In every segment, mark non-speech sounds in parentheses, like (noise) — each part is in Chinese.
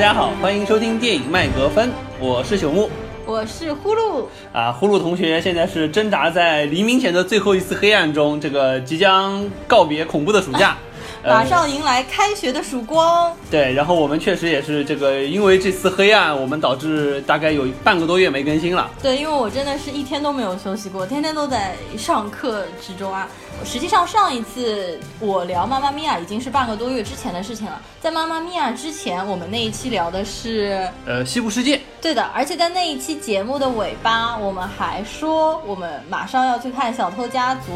大家好，欢迎收听电影麦格芬，我是朽木。我是呼噜啊，呼噜同学现在是挣扎在黎明前的最后一次黑暗中，这个即将告别恐怖的暑假，马上迎来开学的曙光。对，然后我们确实也是这个，因为这次黑暗，我们导致大概有半个多月没更新了。对，因为我真的是一天都没有休息过，天天都在上课之中啊。实际上，上一次我聊《妈妈咪呀》已经是半个多月之前的事情了。在《妈妈咪呀》之前，我们那一期聊的是呃《西部世界》。对的，而且在那一期节目的尾巴，我们还说我们马上要去看《小偷家族》，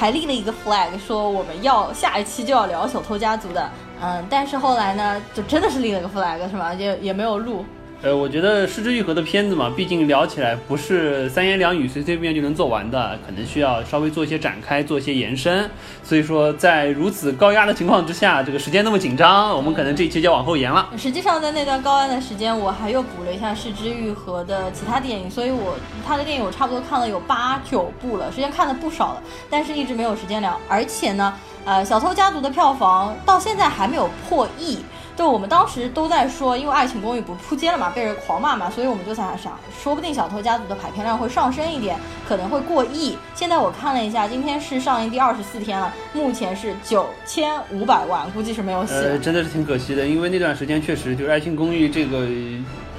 还立了一个 flag，说我们要下一期就要聊《小偷家族》的。嗯，但是后来呢，就真的是立了个 flag，是吧？也也没有录。呃，我觉得失之愈合的片子嘛，毕竟聊起来不是三言两语随随便便就能做完的，可能需要稍微做一些展开，做一些延伸。所以说，在如此高压的情况之下，这个时间那么紧张，我们可能这一期就要往后延了。实际上，在那段高压的时间，我还又补了一下失之愈合的其他电影，所以我他的电影我差不多看了有八九部了，时间看的不少了，但是一直没有时间聊。而且呢，呃，小偷家族的票房到现在还没有破亿。就我们当时都在说，因为《爱情公寓》不扑街了嘛，被人狂骂嘛，所以我们就在想，说不定《小偷家族》的排片量会上升一点，可能会过亿。现在我看了一下，今天是上映第二十四天了，目前是九千五百万，估计是没有戏。呃，真的是挺可惜的，因为那段时间确实就是《爱情公寓》这个。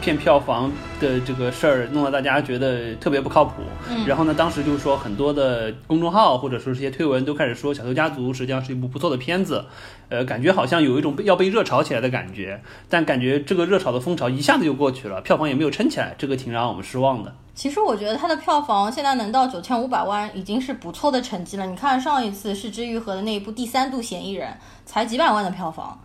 骗票房的这个事儿弄得大家觉得特别不靠谱，然后呢，当时就是说很多的公众号或者说是些推文都开始说《小偷家族》实际上是一部不错的片子，呃，感觉好像有一种要被热炒起来的感觉，但感觉这个热潮的风潮一下子就过去了，票房也没有撑起来，这个挺让我们失望的。其实我觉得它的票房现在能到九千五百万已经是不错的成绩了。你看上一次是之愈合的那一部《第三度嫌疑人》，才几百万的票房。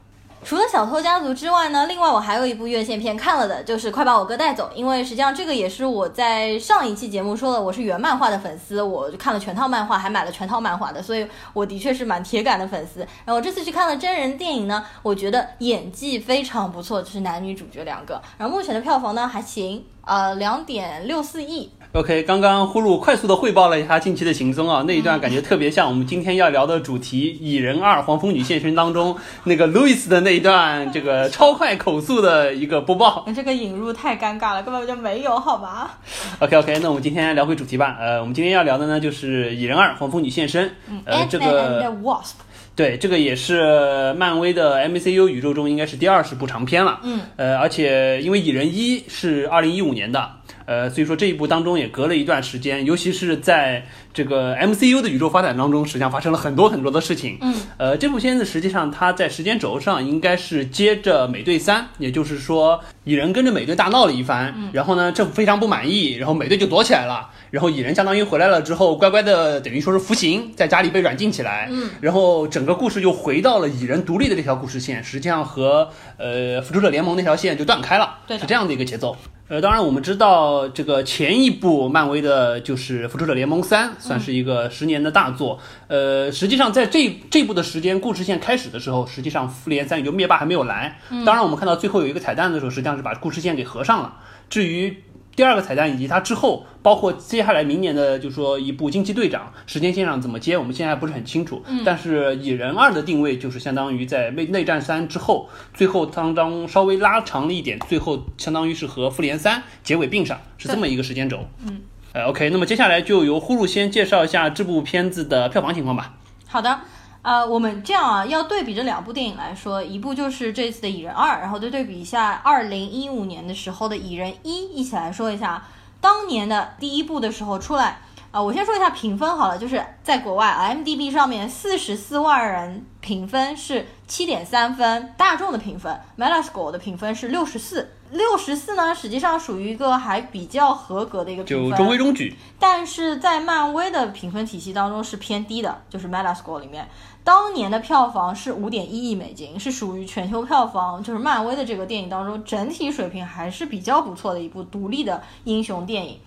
除了小偷家族之外呢，另外我还有一部院线片看了的，就是快把我哥带走。因为实际上这个也是我在上一期节目说的，我是原漫画的粉丝，我就看了全套漫画，还买了全套漫画的，所以我的确是蛮铁杆的粉丝。然后这次去看了真人电影呢，我觉得演技非常不错，就是男女主角两个。然后目前的票房呢还行，呃，两点六四亿。OK，刚刚呼噜快速的汇报了一下近期的行踪啊，那一段感觉特别像我们今天要聊的主题《蚁人二：黄蜂女现身》当中那个路易斯的那一段这个超快口速的一个播报。(laughs) 这个引入太尴尬了，根本就没有，好吧？OK OK，那我们今天聊回主题吧。呃，我们今天要聊的呢就是《蚁人二：黄蜂女现身》。呃，这个对，这个也是漫威的 MCU 宇宙中应该是第二十部长片了。嗯，呃，而且因为《蚁人一》是二零一五年的。呃，所以说这一部当中也隔了一段时间，尤其是在这个 MCU 的宇宙发展当中，实际上发生了很多很多的事情。嗯，呃，这部片子实际上它在时间轴上应该是接着美队三，也就是说蚁人跟着美队大闹了一番，然后呢政府非常不满意，然后美队就躲起来了，然后蚁人相当于回来了之后乖乖的等于说是服刑，在家里被软禁起来，嗯，然后整个故事又回到了蚁人独立的这条故事线，实际上和呃复仇者联盟那条线就断开了，对，是这样的一个节奏。呃，当然我们知道，这个前一部漫威的就是《复仇者联盟三》，算是一个十年的大作。呃，实际上在这这部的时间故事线开始的时候，实际上复联三也就灭霸还没有来。当然，我们看到最后有一个彩蛋的时候，实际上是把故事线给合上了。至于。第二个彩蛋以及它之后，包括接下来明年的，就说一部惊奇队长时间线上怎么接，我们现在还不是很清楚。嗯，但是蚁人二的定位就是相当于在内内战三之后，最后当中稍微拉长了一点，最后相当于是和复联三结尾并上，是这么一个时间轴。嗯，呃，OK，那么接下来就由呼噜先介绍一下这部片子的票房情况吧。好的。呃，我们这样啊，要对比这两部电影来说，一部就是这次的《蚁人二》，然后再对比一下二零一五年的时候的《蚁人一》，一起来说一下当年的第一部的时候出来。啊，我先说一下评分好了，就是在国外 M D B 上面四十四万人评分是七点三分，大众的评分 Metascore 的评分是六十四，六十四呢，实际上属于一个还比较合格的一个评分，就中规中矩。但是在漫威的评分体系当中是偏低的，就是 Metascore 里面，当年的票房是五点一亿美金，是属于全球票房，就是漫威的这个电影当中整体水平还是比较不错的一部独立的英雄电影。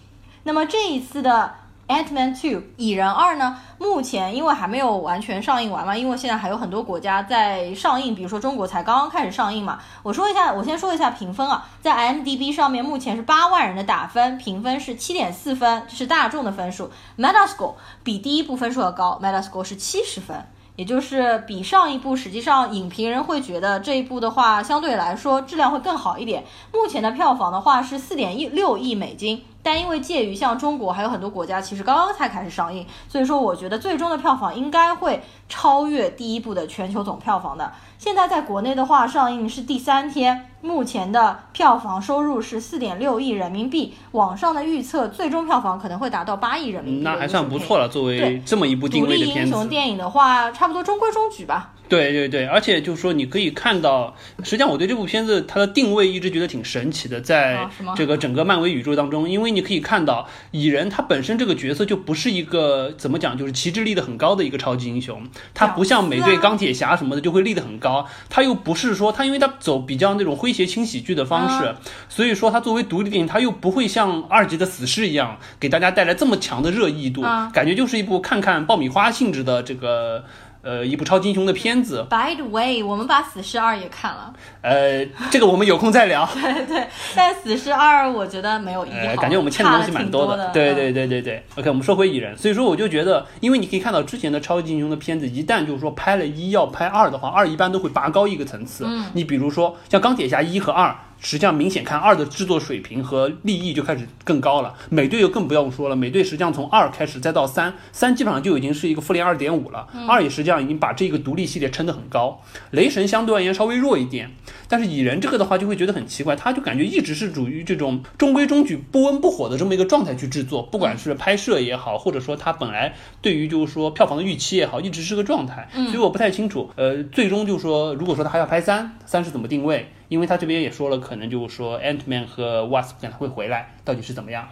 那么这一次的。Ant-Man Two，蚁人二呢？目前因为还没有完全上映完嘛，因为现在还有很多国家在上映，比如说中国才刚刚开始上映嘛。我说一下，我先说一下评分啊，在 IMDB 上面目前是八万人的打分，评分是七点四分，这是大众的分数。Metascore 比第一部分数要高，Metascore 是七十分。也就是比上一部，实际上影评人会觉得这一部的话相对来说质量会更好一点。目前的票房的话是四点一六亿美金。但因为介于像中国还有很多国家，其实刚刚才开始上映，所以说我觉得最终的票房应该会超越第一部的全球总票房的。现在在国内的话，上映是第三天，目前的票房收入是四点六亿人民币，网上的预测最终票房可能会达到八亿人民币，那还算不错了。作为这么一部定位的片子，英雄电影的话，差不多中规中矩吧。对对对，而且就是说，你可以看到，实际上我对这部片子它的定位一直觉得挺神奇的，在这个整个漫威宇宙当中，因为你可以看到蚁人他本身这个角色就不是一个怎么讲，就是旗帜立得很高的一个超级英雄，他不像美队、钢铁侠什么的就会立得很高，他又不是说他因为他走比较那种诙谐轻喜剧的方式，所以说他作为独立电影，他又不会像二级的死侍一样给大家带来这么强的热议度，感觉就是一部看看爆米花性质的这个。呃，一部超级英雄的片子。By the way，我们把《死侍二》也看了。呃，这个我们有空再聊。(laughs) 对对，但《死侍二》我觉得没有一好，感觉我们欠的东西蛮多的。对对对对对。OK，我们说回蚁人，所以说我就觉得，因为你可以看到之前的超级英雄的片子，一旦就是说拍了一要拍二的话，二一般都会拔高一个层次。嗯。你比如说像钢铁侠一和二。实际上明显看二的制作水平和利益就开始更高了，美队又更不用说了，美队实际上从二开始再到三，三基本上就已经是一个复联二点五了，二也实际上已经把这个独立系列撑得很高。雷神相对而言稍微弱一点，但是蚁人这个的话就会觉得很奇怪，他就感觉一直是处于这种中规中矩、不温不火的这么一个状态去制作，不管是拍摄也好，或者说他本来对于就是说票房的预期也好，一直是个状态，所以我不太清楚，呃，最终就是说如果说他还要拍三，三是怎么定位？因为他这边也说了，可能就是说 Ant Man 和 Wasp 可能会回来，到底是怎么样？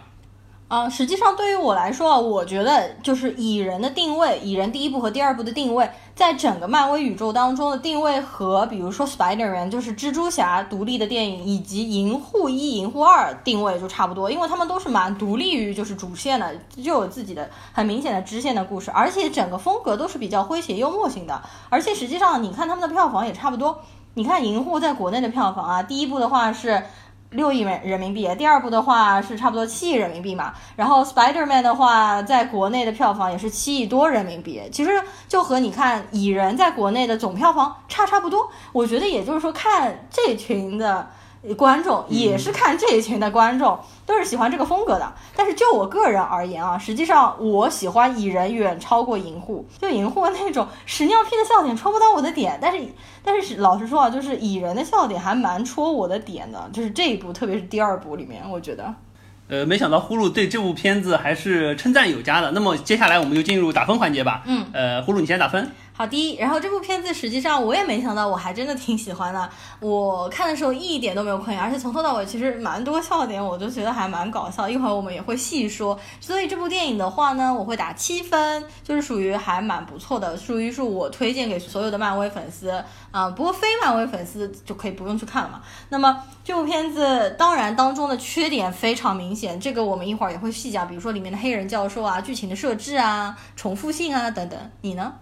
啊，实际上对于我来说啊，我觉得就是蚁人的定位，蚁人第一部和第二部的定位，在整个漫威宇宙当中的定位和比如说 Spider Man 就是蜘蛛侠独立的电影，以及银护一、银护二定位就差不多，因为他们都是蛮独立于就是主线的，就有自己的很明显的支线的故事，而且整个风格都是比较诙谐幽默型的，而且实际上你看他们的票房也差不多。你看《银护》在国内的票房啊，第一部的话是六亿人人民币，第二部的话是差不多七亿人民币嘛。然后《Spider Man》的话，在国内的票房也是七亿多人民币，其实就和你看《蚁人》在国内的总票房差差不多。我觉得也就是说，看这群的。观众也是看这一群的观众，都是喜欢这个风格的。但是就我个人而言啊，实际上我喜欢蚁人远超过银护。就银护那种屎尿屁的笑点戳不到我的点，但是但是老实说啊，就是蚁人的笑点还蛮戳我的点的。就是这一部，特别是第二部里面，我觉得。呃，没想到呼噜对这部片子还是称赞有加的。那么接下来我们就进入打分环节吧。嗯。呃，呼噜你先打分。好的，然后这部片子实际上我也没想到，我还真的挺喜欢的。我看的时候一点都没有困，而且从头到尾其实蛮多笑点，我就觉得还蛮搞笑。一会儿我们也会细说。所以这部电影的话呢，我会打七分，就是属于还蛮不错的，属于是我推荐给所有的漫威粉丝啊。不过非漫威粉丝就可以不用去看了嘛。那么这部片子当然当中的缺点非常明显，这个我们一会儿也会细讲，比如说里面的黑人教授啊、剧情的设置啊、重复性啊等等。你呢？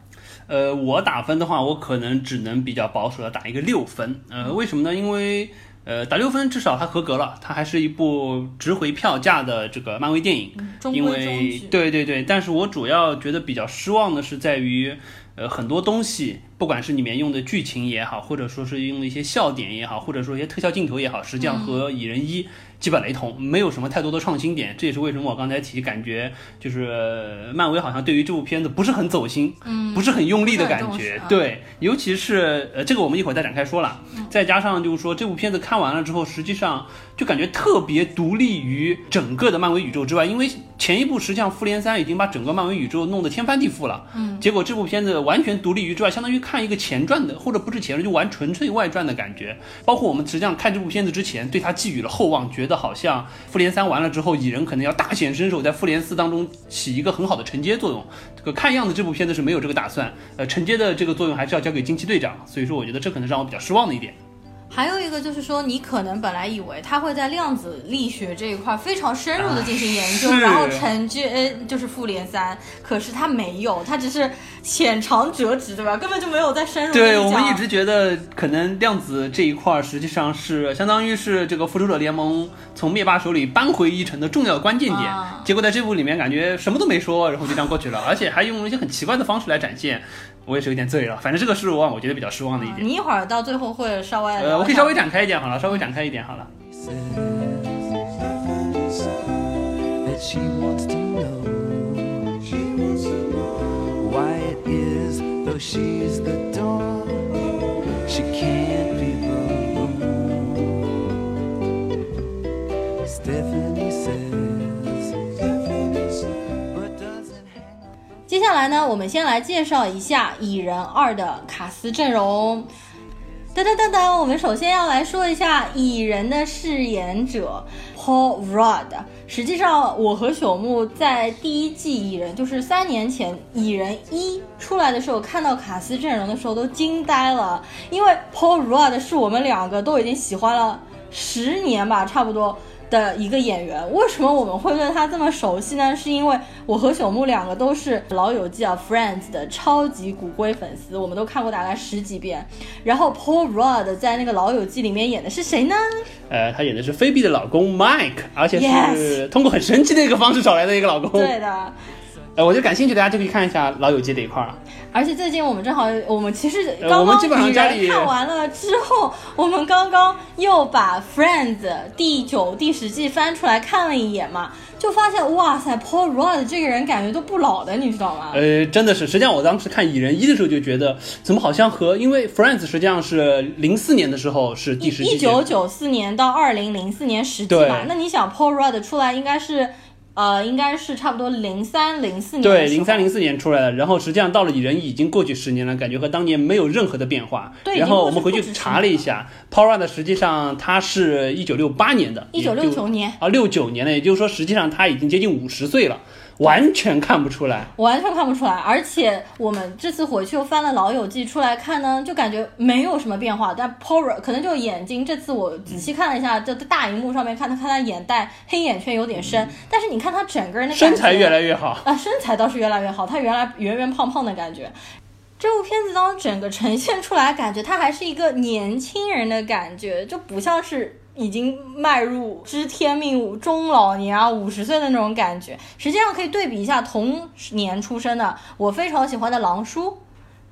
呃，我打分的话，我可能只能比较保守的打一个六分。呃，为什么呢？因为呃，打六分至少它合格了，它还是一部值回票价的这个漫威电影。因为对对对，但是我主要觉得比较失望的是在于，呃，很多东西，不管是里面用的剧情也好，或者说是用的一些笑点也好，或者说一些特效镜头也好，实际上和蚁人一。基本雷同，没有什么太多的创新点，这也是为什么我刚才提感觉就是漫威好像对于这部片子不是很走心，嗯，不是很用力的感觉。对，尤其是呃，这个我们一会儿再展开说了。再加上就是说这部片子看完了之后，实际上就感觉特别独立于整个的漫威宇宙之外，因为前一部实际上复联三已经把整个漫威宇宙弄得天翻地覆了，嗯，结果这部片子完全独立于之外，相当于看一个前传的，或者不是前传就玩纯粹外传的感觉。包括我们实际上看这部片子之前，对他寄予了厚望，觉得好像复联三完了之后，蚁人可能要大显身手，在复联四当中起一个很好的承接作用。这个看样子这部片子是没有这个打算，呃，承接的这个作用还是要交给惊奇队长。所以说，我觉得这可能让我比较失望的一点。还有一个就是说，你可能本来以为他会在量子力学这一块非常深入的进行研究，然后成就呃就是复联三，可是他没有，他只是浅尝辄止，对吧？根本就没有在深入对我们一直觉得，可能量子这一块儿实际上是相当于是这个复仇者联盟从灭霸手里扳回一城的重要关键点。啊结果在这部里面感觉什么都没说，然后就这样过去了，而且还用了一些很奇怪的方式来展现，我也是有点醉了。反正这个是我我觉得比较失望的一点。你一会儿到最后会稍微呃，我可以稍微展开一点好了，稍微展开一点好了。that 来呢，我们先来介绍一下《蚁人二》的卡斯阵容。噔噔噔噔，我们首先要来说一下蚁人的饰演者 Paul Rudd。实际上，我和朽木在第一季蚁人，就是三年前蚁人一出来的时候，看到卡斯阵容的时候都惊呆了，因为 Paul Rudd 是我们两个都已经喜欢了十年吧，差不多。的一个演员，为什么我们会对他这么熟悉呢？是因为我和朽木两个都是《老友记》啊《Friends》的超级骨灰粉丝，我们都看过大概十几遍。然后 Paul Rudd 在那个《老友记》里面演的是谁呢？呃，他演的是菲比的老公 Mike，而且是通过很神奇的一个方式找来的一个老公。对的。呃，我就感兴趣，大家就可以看一下《老友记》这一块儿啊。而且最近我们正好，我们其实呃刚刚蚁人看完了之后，我们刚刚又把 Friends 第九、第十季翻出来看了一眼嘛，就发现哇塞，Paul Rudd 这个人感觉都不老的，你知道吗？呃，真的是，实际上我当时看《蚁人一》的时候就觉得，怎么好像和因为 Friends 实际上是零四年的时候是第十季一九九四年到二零零四年十季嘛，那你想 Paul Rudd 出来应该是，呃，应该是差不多零三零四年对，零三零四年出来的，然后实际上到了蚁人已经过去十年了，感觉和当年没有任何的变化。对然后我们回去查了一下 Rudd 实际上它是一九六八年的，一九六九年，啊，六九年的，也就是说实际上他已经接近五十岁了，完全看不出来。完全看不出来。而且我们这次回去又翻了《老友记》出来看呢，就感觉没有什么变化。但 Rudd 可能就眼睛，这次我仔细看了一下，就在大荧幕上面看他，看他眼袋黑眼圈有点深，但是你看他整个人的身材越来越好，啊，身材倒是越来越好，他原来圆圆胖胖的感觉。这部片子当中整个呈现出来，感觉他还是一个年轻人的感觉，就不像是已经迈入知天命中老年啊五十岁的那种感觉。实际上可以对比一下同年出生的我非常喜欢的狼叔。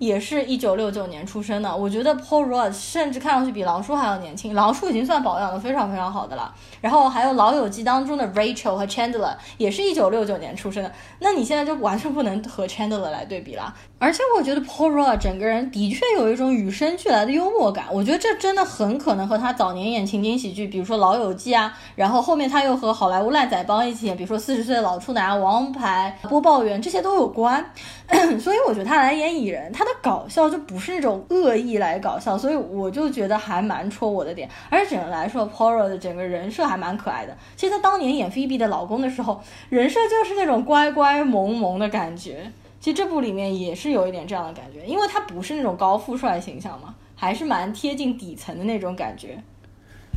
也是一九六九年出生的，我觉得 Paul Rudd 甚至看上去比狼叔还要年轻，狼叔已经算保养的非常非常好的了。然后还有《老友记》当中的 Rachel 和 Chandler 也是一九六九年出生的，那你现在就完全不能和 Chandler 来对比了。而且我觉得 Paul Rudd 整个人的确有一种与生俱来的幽默感，我觉得这真的很可能和他早年演情景喜剧，比如说《老友记》啊，然后后面他又和好莱坞烂仔帮一起演，比如说《四十岁的老处男》、《王牌》、播报员这些都有关。(coughs) 所以我觉得他来演蚁人，他的搞笑就不是那种恶意来搞笑，所以我就觉得还蛮戳我的点。而且整个来说，Poro 的整个人设还蛮可爱的。其实他当年演 Phoebe 的老公的时候，人设就是那种乖乖萌萌的感觉。其实这部里面也是有一点这样的感觉，因为他不是那种高富帅形象嘛，还是蛮贴近底层的那种感觉。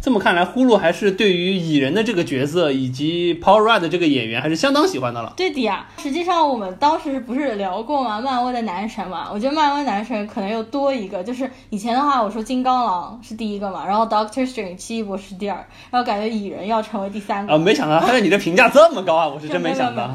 这么看来，呼噜还是对于蚁人的这个角色以及 Paul Rudd 这个演员还是相当喜欢的了。对的呀，实际上我们当时不是聊过吗？漫威的男神嘛，我觉得漫威男神可能又多一个，就是以前的话，我说金刚狼是第一个嘛，然后 Doctor Strange 奇异博士是第二，然后感觉蚁人要成为第三个。啊，没想到他对你的评价这么高啊！我是真没想到。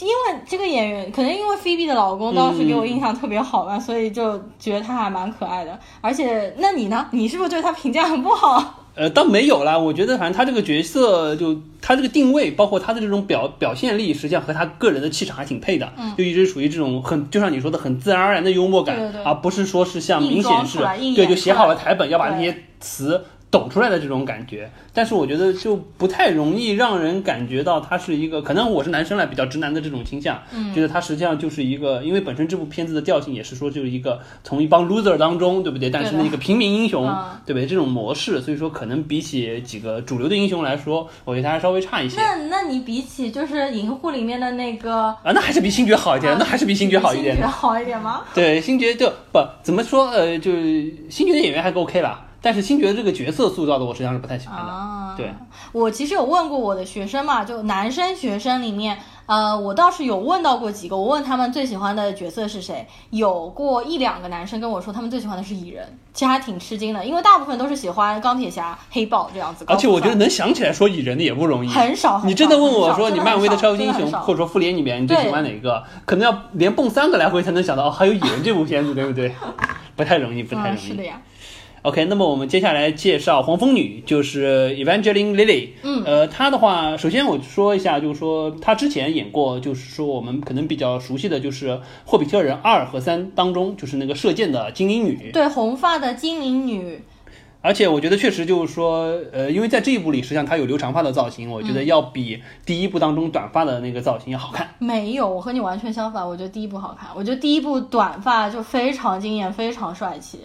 因为这个演员，可能因为菲比的老公当时给我印象特别好嘛，所以就觉得他还蛮可爱的。而且，那你呢？你是不是对他评价很不好？呃，倒没有啦，我觉得反正他这个角色就他这个定位，包括他的这种表表现力，实际上和他个人的气场还挺配的，嗯就一直属于这种很，就像你说的很自然而然的幽默感，而不是说是像明显是对就写好了台本要把那些词抖出来的这种感觉。但是我觉得就不太容易让人感觉到他是一个，可能我是男生来比较直男的这种倾向，嗯觉得他实际上就是一个，因为本身这部片子的调性也是说就是一个从一帮 loser 当中，对不对？但是那个平民英雄，嗯对不对？这种模式，所以说可能比起几个主流的英雄来说，我觉得他还稍微差一些。那那你比起就是银护里面的那个，啊，那还是比星爵好一点，那还是比星爵好一点星爵的。好一点吗？对，星爵就不怎么说，呃，就星爵的演员还够 OK 啦，但是星爵这个角色塑造的我实际上是不太喜欢的。啊，对，我其实有问过我的学生嘛，就男生学生里面，呃，我倒是有问到过几个，我问他们最喜欢的角色是谁，有过一两个男生跟我说他们最喜欢的是蚁人，其实还挺吃惊的，因为大部分都是喜欢钢铁侠、黑豹这样子，而且我觉得能想起来说蚁人的也不容易。很少，你真的问我说你漫威的超级英雄或者说复联里面你最喜欢哪个？可能要连蹦三个来回才能想到哦，还有蚁人这部片子，对不对？不太容易，不太容嗯，易。是的呀，OK，那么我们接下来介绍黄蜂女，就是 Evangeline Lilly。嗯呃，她的话，首先我说一下，就是说她之前演过，就是说我们可能比较熟悉的就是《霍比特人二》和三当中，就是那个射箭的精灵女。对，红发的精灵女，而且我觉得确实就是说，呃，因为在这一部里，实际上他有留长发的造型，我觉嗯得要比第一部当中短发的那个造型要好看。没有，我和你完全相反。我觉得第一部好看，我觉得第一部短发就非常惊艳，非常帅气。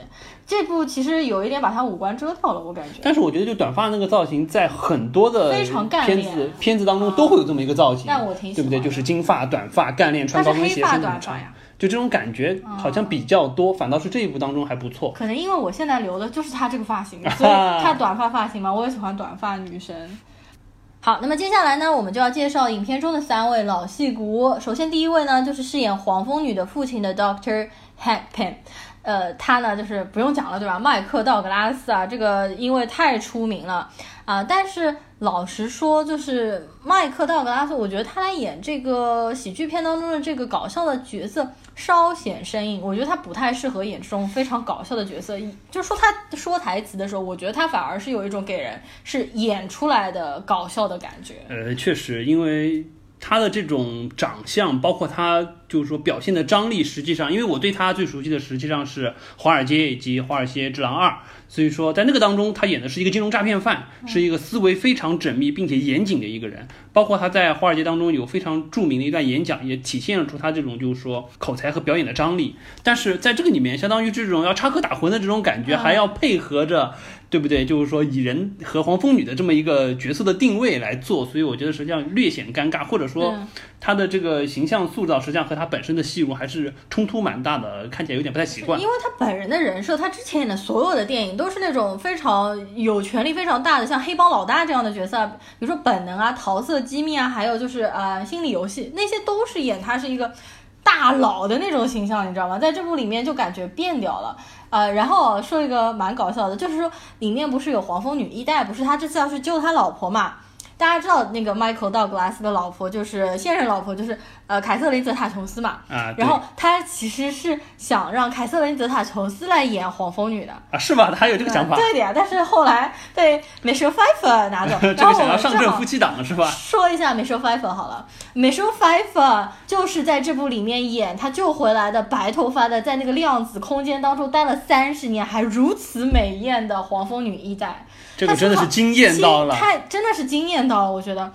这部其实有一点把他五官遮掉了，我感觉。但是我觉得就短发那个造型，在很多的非常干片练子片子当中都会有这么一个造型，但我挺喜对不对？就是金发、短发、干练，穿高跟鞋，但是黑发身子很长短发呀，就这种感觉好像比较多，反倒是这一部当中还不错。可能因为我现在留的就是他这个发型，(laughs) 所以他短发发型嘛，我也喜欢短发女神。好，那么接下来呢，我们就要介绍影片中的三位老戏骨。首先第一位呢，就是饰演黄蜂女的父亲的 Doctor Hank p e n。呃，他呢就是不用讲了，对吧？麦克道格拉斯啊，这个因为太出名了啊、但是老实说，就是麦克道格拉斯，我觉得他来演这个喜剧片当中的这个搞笑的角色稍显生硬，我觉得他不太适合演这种非常搞笑的角色。就说他说台词的时候，我觉得他反而是有一种给人是演出来的搞笑的感觉。呃，确实，因为他的这种长相，包括他就是说表现的张力，实际上，因为我对他最熟悉的实际上是《华尔街》以及《华尔街之狼二》，所以说在那个当中，他演的是一个金融诈骗犯，是一个思维非常缜密并且严谨的一个人。包括他在《华尔街》当中有非常著名的一段演讲，也体现了出他这种就是说口才和表演的张力。但是在这个里面，相当于这种要插科打诨的这种感觉，嗯还要配合着。对不对？就是说以人和黄蜂女的这么一个角色的定位来做，所以我觉得实际上略显尴尬，或者说嗯他的这个形象塑造实际上和他本身的戏路还是冲突蛮大的，看起来有点不太习惯因。为他本人的人设，他之前演的所有的电影都都是那种非常有权力非常大的，像黑帮老大这样的角色，比如说《本能》啊、《桃色机密》啊，还有就是呃《心理游戏》，那些都是演他是一个大佬的那种形象，你知道吗？在这部里面就感觉变掉了。呃，然后说一个蛮搞笑的，就是说里面不是有黄蜂女一代，不是他这次要去救他老婆嘛？大家知道那个 Michael 道格拉斯的老婆就是现任老婆，就是呃凯瑟琳·泽塔琼斯嘛。啊，然后他其实是想让凯瑟琳·泽塔琼斯来演黄蜂女的，啊，是吗？他还有这个想法，对的呀。但是后来被美舍 Pfeiffer 拿走，(laughs) 这然后我个想要上阵夫妻档是吧？说一下美舍 Pfeiffer 好了，美舍 Pfeiffer 就是在这部里面演他救回来的白头发的，在那个量子空间当中待了三十年，还如此美艳的黄蜂女一代。这个真的是惊艳到了。太真的是惊艳到了，我觉得。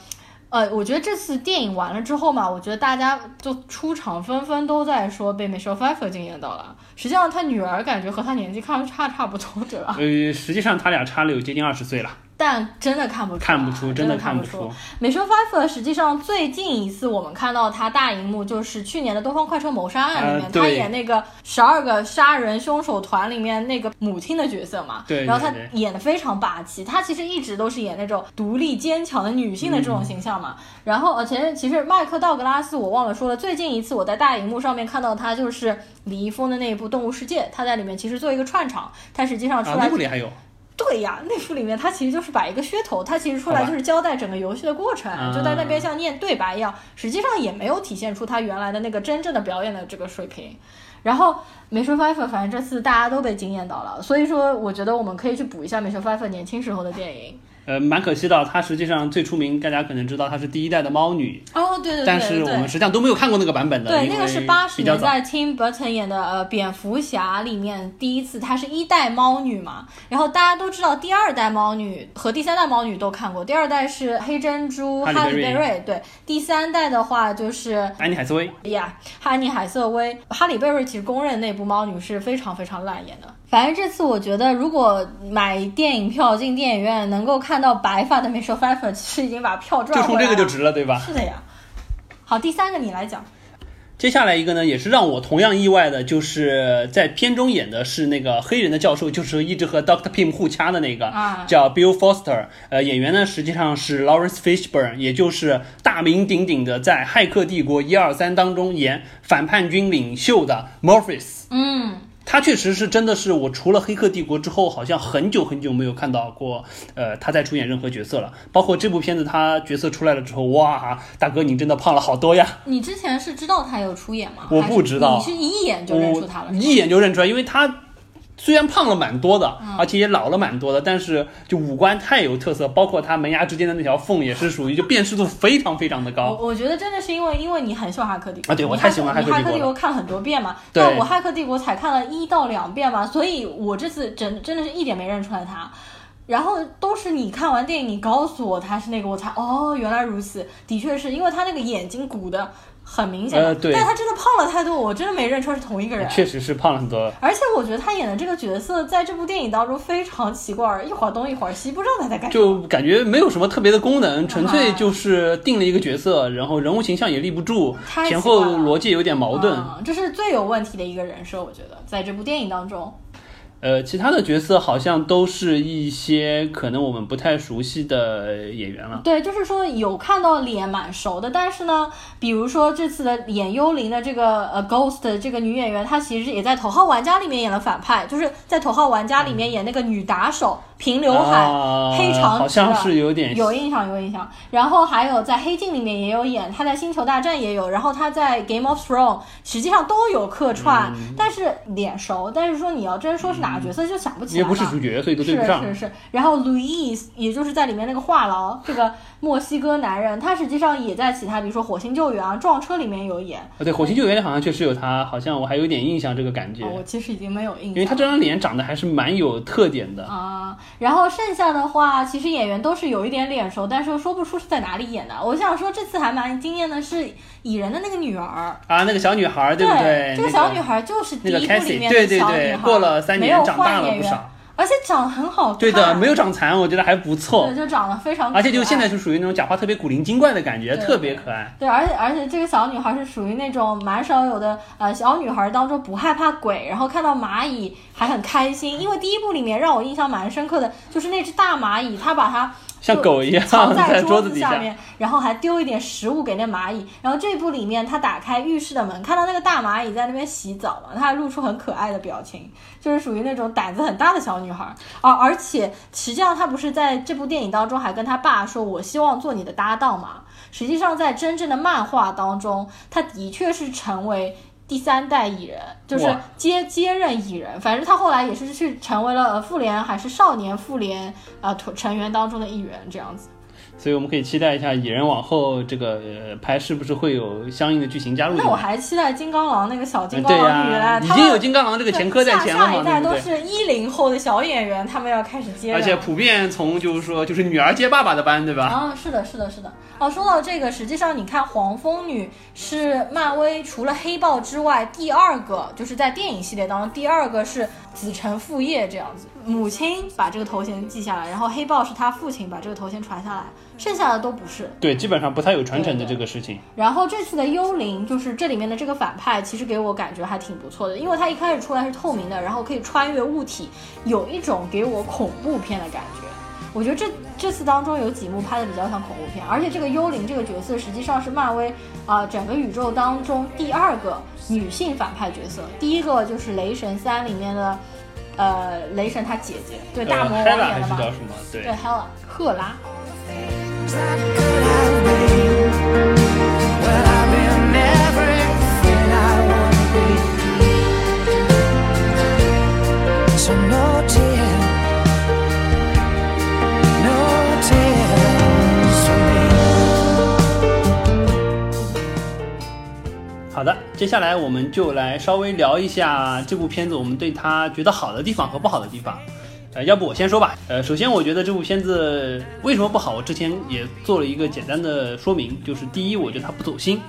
呃，我觉得这次电影完了之后嘛，我觉得大家就出场纷纷都在说被 Michelle Pfeiffer 惊艳到了。实际上，他女儿感觉和他年纪看差差不多，对吧？呃，实际上他俩差了有接近二十岁了，但真的看不出，看不出，真的看不出。。美秀 Pfeiffer 实际上最近一次我们看到他大荧幕，就是去年的《东方快车谋杀案》里面，呃对她演那个十二个杀人凶手团里面那个母亲的角色嘛。对然后他演的非常霸气，他其实一直都是演那种独立坚强的女性的这种形象嘛。然后而且其实麦克道格拉斯我忘了说了，最近一次我在大荧幕上面看到他就是李易峰的那一部《动物世界》，他在里面其实做一个串场，他实际上出啊，来那部里还有，对呀，那部里面他其实就是摆一个噱头，他其实出来就是交代整个游戏的过程，啊就在那边像念对白一样，实际上也没有体现出他原来的那个真正的表演的这个水平。然后美术 Pfeiffer 反正这次大家都被惊艳到了，所以说我觉得我们可以去补一下美术 Pfeiffer 年轻时候的电影。呃，蛮可惜的，她实际上最出名，大家可能知道她是第一代的猫女，哦，对对对但是我们实际上都没有看过那个版本的，对，那个是八十。年代 Tim Burton 演的呃蝙蝠侠里面第一次，她是一代猫女嘛。然后大家都知道第二代猫女和第三代猫女都看过，第二代是黑珍珠哈利贝瑞对，第三代的话就是安妮海瑟薇，呀，哈尼海瑟薇、哈利贝瑞其实公认那部猫女是非常非常烂演的。反正这次我觉得，如果买电影票进电影院能够看到白发的 Michelle Pfeiffer，其实已经把票赚了。就冲这个就值了，对吧？是的呀。好，第三个你来讲。接下来一个呢，也是让我同样意外的，就是在片中演的是那个黑人的教授，就是一直和 Doctor Pym 互掐的那个，啊叫 Bill Foster。呃，演员呢实际上是 Lawrence Fishburne，也就是大名鼎鼎的在《骇客帝国》一二三当中演反叛军领袖的 Morpheus。嗯，他确实是真的是我除了《黑客帝国》之后，好像很久很久没有看到过，呃，他在出演任何角色了。包括这部片子，他角色出来了之后，哇，大哥你真的胖了好多呀！你之前是知道他有出演吗？我不知道你是一眼就认出他了。一眼就认出来，因为他虽然胖了蛮多的，嗯。而且也老了蛮多的，但是就五官太有特色，包括他门牙之间的那条缝也是属于就辨识度非常非常的高。我觉得真的是因为因为你很喜欢《哈克帝国》啊对我太喜欢骇你骇骇客帝国了。帝国看很多遍嘛，对。但我《哈克帝国》才看了一到两遍嘛，所以我这次真真的是一点没认出来他。然后都是你看完电影，你告诉我他是那个，我才哦，原来如此，的确是因为他那个眼睛鼓的很明显嘛，呃对但他真的胖了太多，我真的没认出来是同一个人。确实是胖了很多。而且我觉得他演的这个角色在这部电影当中非常奇怪，一会儿东一会儿西，不知道他在干什么。就感觉没有什么特别的功能，纯粹啊就是定了一个角色，然后人物形象也立不住，前后逻辑有点矛盾。嗯这是最有问题的一个人设，我觉得在这部电影当中。呃，其他的角色好像都是一些可能我们不太熟悉的演员了。对，就是说有看到脸蛮熟的，但是呢，比如说这次的演幽灵的这个呃 Ghost 的这个女演员，她其实也在《头号玩家》里面演了反派，就是在《头号玩家》里面演那个女打手，平刘海、啊黑长直，好像是有点有印象，有印象。然后还有在《黑镜》里面也有演，他在《星球大战》也有，然后他在《Game of Thrones》实际上都有客串，嗯但是脸熟，但是说你要真说是哪个角色，就想不起来了。不是主角，所以都对不上。是是是，然后 Louis 也就是在里面那个话痨，这个墨西哥男人，他实际上也在其他，比如说《火星救援》啊、《撞车》里面有演。啊，对，《火星救援》里好像确实有他，好像我还有点印象这个感觉，哦，我其实已经没有印象，因为他这张脸长得还是蛮有特点的。啊、然后剩下的话，其实演员都是有一点脸熟，但是又说不出是在哪里演的。我想说，这次还蛮惊艳的是蚁人的那个女儿，啊，那个小女孩，对不对？这个小女孩就是第那个一部里 Cassie，面对对的小女孩，，对过了三年长大了不少。而且长得很好看。对的，没有长残，我觉得还不错对，。就长得非常可爱，而且就现在是属于那种讲话特别古灵精怪的感觉，特别可爱。对，而且而且这个小女孩是属于那种蛮少有的，呃，小女孩当中不害怕鬼，然后看到蚂蚁还很开心。因为第一部里面让我印象蛮深刻的，就是那只大蚂蚁，它把它像狗一样藏在桌子下下面，然后还丢一点食物给那蚂蚁。然后这部里面，他打开浴室的门，看到那个大蚂蚁在那边洗澡嘛，他还露出很可爱的表情，就是属于那种胆子很大的小女孩。而而且实际上，她不是在这部电影当中还跟他爸说：“我希望做你的搭档嘛。”实际上，在真正的漫画当中，他的确是成为。第三代蚁人就是接接任蚁人，反正他后来也是去成为了呃复联还是少年复联呃成成员当中的一员这样子。所以我们可以期待一下蚁人往后这个呃拍是不是会有相应的剧情加入。那我还期待金刚狼那个小金刚狼女人啊，呀，已经有金刚狼这个前科在前了嘛，下下一代？都是一零后的小演员，他们要开始接。而且普遍从就是说就是女儿接爸爸的班，对吧？啊，是的，是的，是的。哦，说到这个，实际上你看，黄蜂女是漫威除了黑豹之外第二个，就是在电影系列当中第二个是子承父业这样子，母亲把这个头衔记下来，然后黑豹是他父亲把这个头衔传下来，剩下的都不是。对，基本上不太有传承的这个事情。然后这次的幽灵，就是这里面的这个反派，其实给我感觉还挺不错的，因为他一开始出来是透明的，然后可以穿越物体，有一种给我恐怖片的感觉。我觉得这这次当中有几幕拍的比较像恐怖片，而且这个幽灵这个角色实际上是漫威啊、整个宇宙当中第二个女性反派角色，第一个就是雷神三里面的呃雷神他姐姐，对大魔呃王演的嘛，还是叫什么？对对 Hela 赫拉。好的，接下来我们就来稍微聊一下这部片子，我们对它觉得好的地方和不好的地方。呃，要不我先说吧。呃，首先我觉得这部片子为什么不好，我之前也做了一个简单的说明，就是第一，我觉得它不走心。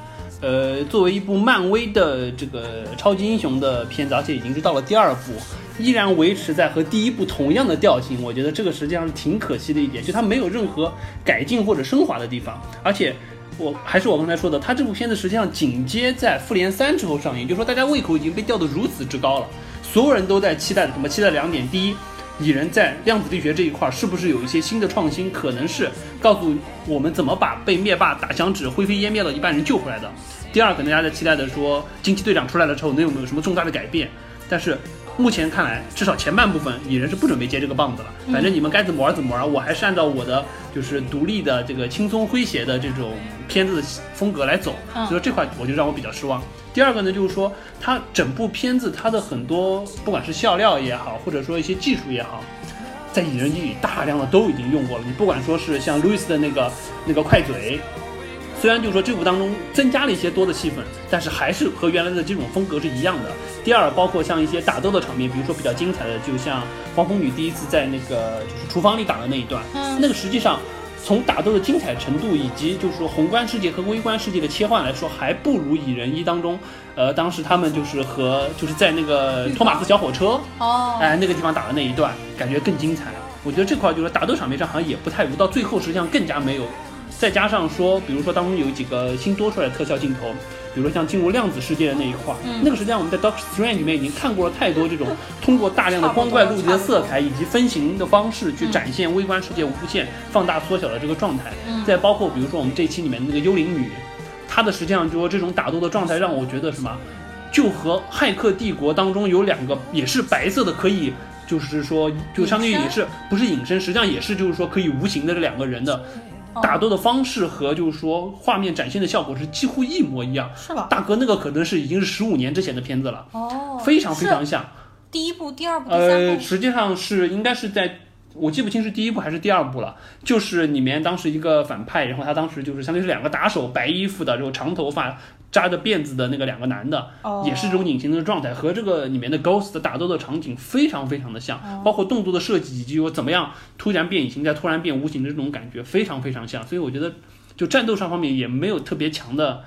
呃，作为一部漫威的这个超级英雄的片子，而且已经是到了第二部，依然维持在和第一部同样的调性，我觉得这个实际上是挺可惜的一点，就它没有任何改进或者升华的地方，而且我还是我刚才说的，它这部片子实际上紧接在《复联三》之后上映，就是说大家胃口已经被吊得如此之高了，所有人都在期待什么？期待两点：第一，蚁人在量子力学这一块儿是不是有一些新的创新？可能是告诉我们怎么把被灭霸打响指、灰飞烟灭的一半人救回来的。第二，个大家在期待的说，惊奇队长出来了之后能有没有什么重大的改变？但是目前看来，至少前半部分蚁人是不准备接这个棒子了。反正你们该怎么玩怎么玩，我还是按照我的就是独立的这个轻松诙谐的这种片子的风格来走。嗯所以说这块我就让我比较失望。第二个呢，就是说它整部片子它的很多不管是笑料也好，或者说一些技术也好。在蚁人一里大量的都已经用过了，你不管说是像路易斯的那个那个快嘴，虽然就是说这部当中增加了一些多的戏份，但是还是和原来的这种风格是一样的。第二，包括像一些打斗的场面，比如说比较精彩的，就像黄蜂女第一次在那个就是厨房里打的那一段，嗯那个实际上从打斗的精彩程度以及就是说宏观世界和微观世界的切换来说，还不如蚁人一当中，呃，当时他们就是和就是在那个托马斯小火车，哦，哎，那个地方打的那一段感觉更精彩。我觉得这块就是打斗场面上好像也不太如，到最后实际上更加没有。再加上说，比如说当中有几个新多出来的特效镜头，比如说像进入量子世界的那一块，嗯那个实际上我们在 Doctor Strange 里面已经看过了太多这种通过大量的光怪陆离的色彩以及分形的方式去展现微观世界无限放大缩小的这个状态。嗯再包括比如说我们这一期里面那个幽灵女，她的实际上就说这种打斗的状态让我觉得什么，就和《骇客帝国》当中有两个也是白色的可以。就是说，就相当于也是不是隐身，实际上也是就是说可以无形的这两个人的哦打斗的方式和就是说画面展现的效果是几乎一模一样。是吧？大哥，那个可能是已经是十五年之前的片子了，哦，非常非常像。第一部、第二部、第三呃，部，实际上是应该是在，我记不清是第一部还是第二部了。就是里面当时一个反派，然后他当时就是相当于是两个打手，白衣服的，然后长头发扎着辫子的那个两个男的，哦也是这种隐形的状态，和这个里面的 Ghost 的打斗的场景非常非常的像，哦包括动作的设计以及我怎么样突然变隐形再突然变无形的这种感觉非常非常像，所以我觉得就战斗上方面也没有特别强的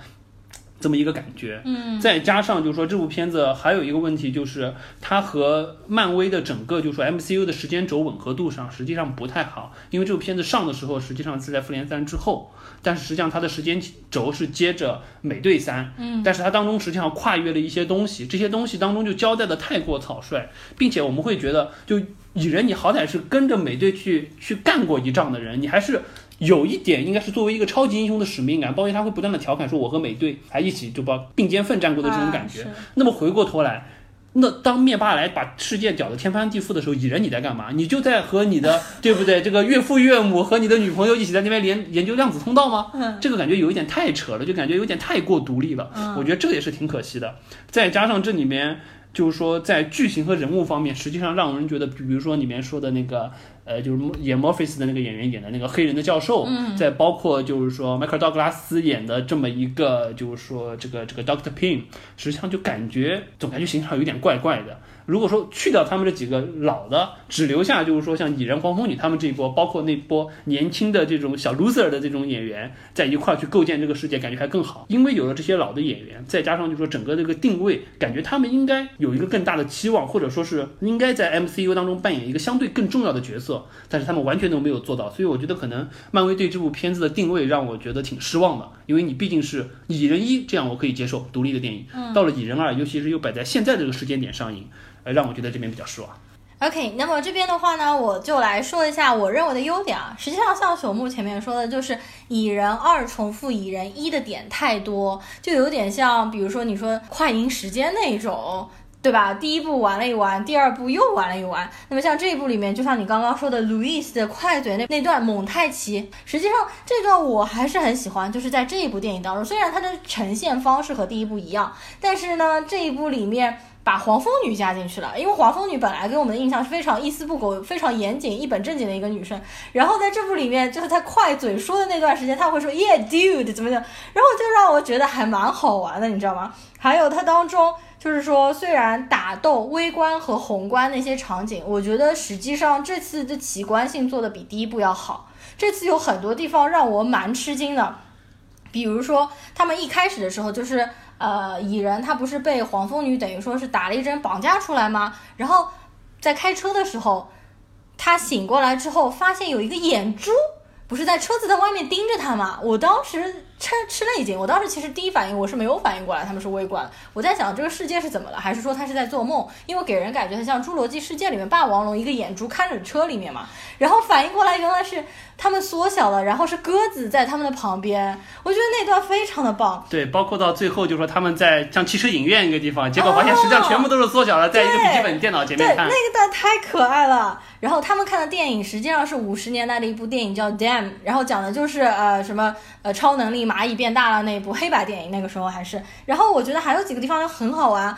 这么一个感觉。嗯，再加上就是说这部片子还有一个问题，就是它和漫威的整个就是说 MCU 的时间轴吻合度上实际上不太好，因为这部片子上的时候实际上是在复联三之后，但是实际上它的时间轴是接着美队三，嗯，但是它当中实际上跨越了一些东西，这些东西当中就交代的太过草率，并且我们会觉得就蚁人你好歹是跟着美队去去干过一仗的人，你还是。有一点应该是作为一个超级英雄的使命感，包括他会不断的调侃说我和美队还一起就把并肩奋战过的这种感觉。啊那么回过头来，那当灭霸来把世界搅得天翻地覆的时候，蚁人你在干嘛？你就在和你的 (laughs) 对不对？这个岳父岳母和你的女朋友一起在那边研研究量子通道吗？嗯这个感觉有一点太扯了，就感觉有点太过独立了。嗯我觉得这个也是挺可惜的。再加上这里面就是说在剧情和人物方面，实际上让人觉得，比如说里面说的那个。呃，就是演 Morpheus 的那个演员演的那个黑人的教授，嗯再包括就是说迈克尔·道格拉斯演的这么一个，就是说这个这个 Doctor Pym，实际上就感觉总感觉形象有点怪怪的。如果说去掉他们这几个老的，只留下就是说像蚁人、黄蜂女他们这一波，包括那波年轻的这种小 loser 的这种演员，在一块儿去构建这个世界，感觉还更好。因为有了这些老的演员，再加上就是说整个这个定位，感觉他们应该有一个更大的期望，或者说是应该在 MCU 当中扮演一个相对更重要的角色，但是他们完全都没有做到。所以我觉得可能漫威对这部片子的定位让我觉得挺失望的，因为你毕竟是蚁人一这样我可以接受独立的电影，到了蚁人二，尤其是又摆在现在这个时间点上映，呃，让我觉得这边比较失望。OK，那么这边的话呢，我就来说一下我认为的优点啊。实际上，像朽木前面说的，就是蚁人二重复蚁人一的点太多，就有点像，比如说你说快银时间那一种。对吧？第一部玩了一玩，第二部又玩了一玩。那么像这一部里面，就像你刚刚说的，路易斯的快嘴那那段蒙太奇，实际上这段我还是很喜欢。就是在这一部电影当中，虽然它的呈现方式和第一部一样，但是呢，这一部里面把黄蜂女加进去了，因为黄蜂女本来给我们的印象是非常一丝不苟、非常严谨、一本正经的一个女生，然后在这部里面，就是她快嘴说的那段时间，她会说 Yeah dude 怎么样，然后就让我觉得还蛮好玩的，你知道吗？还有它当中。就是说，虽然打斗、微观和宏观那些场景，我觉得实际上这次的奇观性做的比第一部要好。这次有很多地方让我蛮吃惊的，比如说他们一开始的时候就是呃，蚁人他不是被黄蜂女等于说是打了一针绑架出来吗？然后在开车的时候，他醒过来之后，发现有一个眼珠不是在车子的外面盯着他吗？我当时吃吃了一惊。我当时其实第一反应我是没有反应过来他们是微观，我在想这个世界是怎么了，还是说他是在做梦？因为给人感觉很像《侏罗纪世界》里面霸王龙一个眼珠看着车里面嘛，然后反应过来原来是他们缩小了，然后是鸽子在他们的旁边，我觉得那段非常的棒。对，包括到最后就说他们在像汽车影院一个地方，结果发现实际上全部都是缩小了，在一个笔记本电脑前，面看那。个段太可爱了。然后他们看的电影实际上是五十年代的一部电影叫《Damn》，然后讲的就是呃什么呃超能力蚂蚁变大了那一部黑白电影，那个时候还是。然后我觉得还有几个地方就很好玩，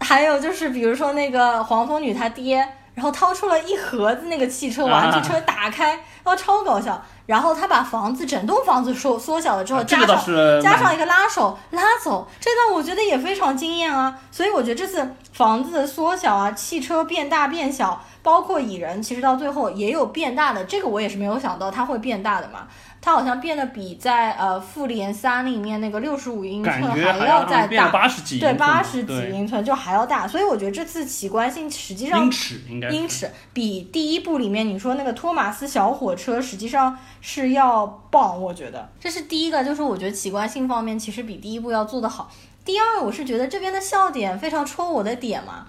还有就是比如说那个黄蜂女她爹，然后掏出了一盒子那个汽车玩具车打开，然后超搞笑。然后他把房子整栋房子缩缩小了之后，加上、加上一个拉手拉走，这段我觉得也非常惊艳啊。所以我觉得这次房子的缩小啊，汽车变大变小，包括蚁人，其实到最后也有变大的，这个我也是没有想到它会变大的嘛。它好像变得比在呃复联三里面那个六十五英寸还要再大，八十几对，八十几英寸就还要大，所以我觉得这次奇观性实际上英尺应该是。英尺比第一部里面你说那个托马斯小火车实际上是要棒，我觉得。这是第一个，就是我觉得奇观性方面其实比第一部要做得好。第二，我是觉得这边的笑点非常戳我的点嘛。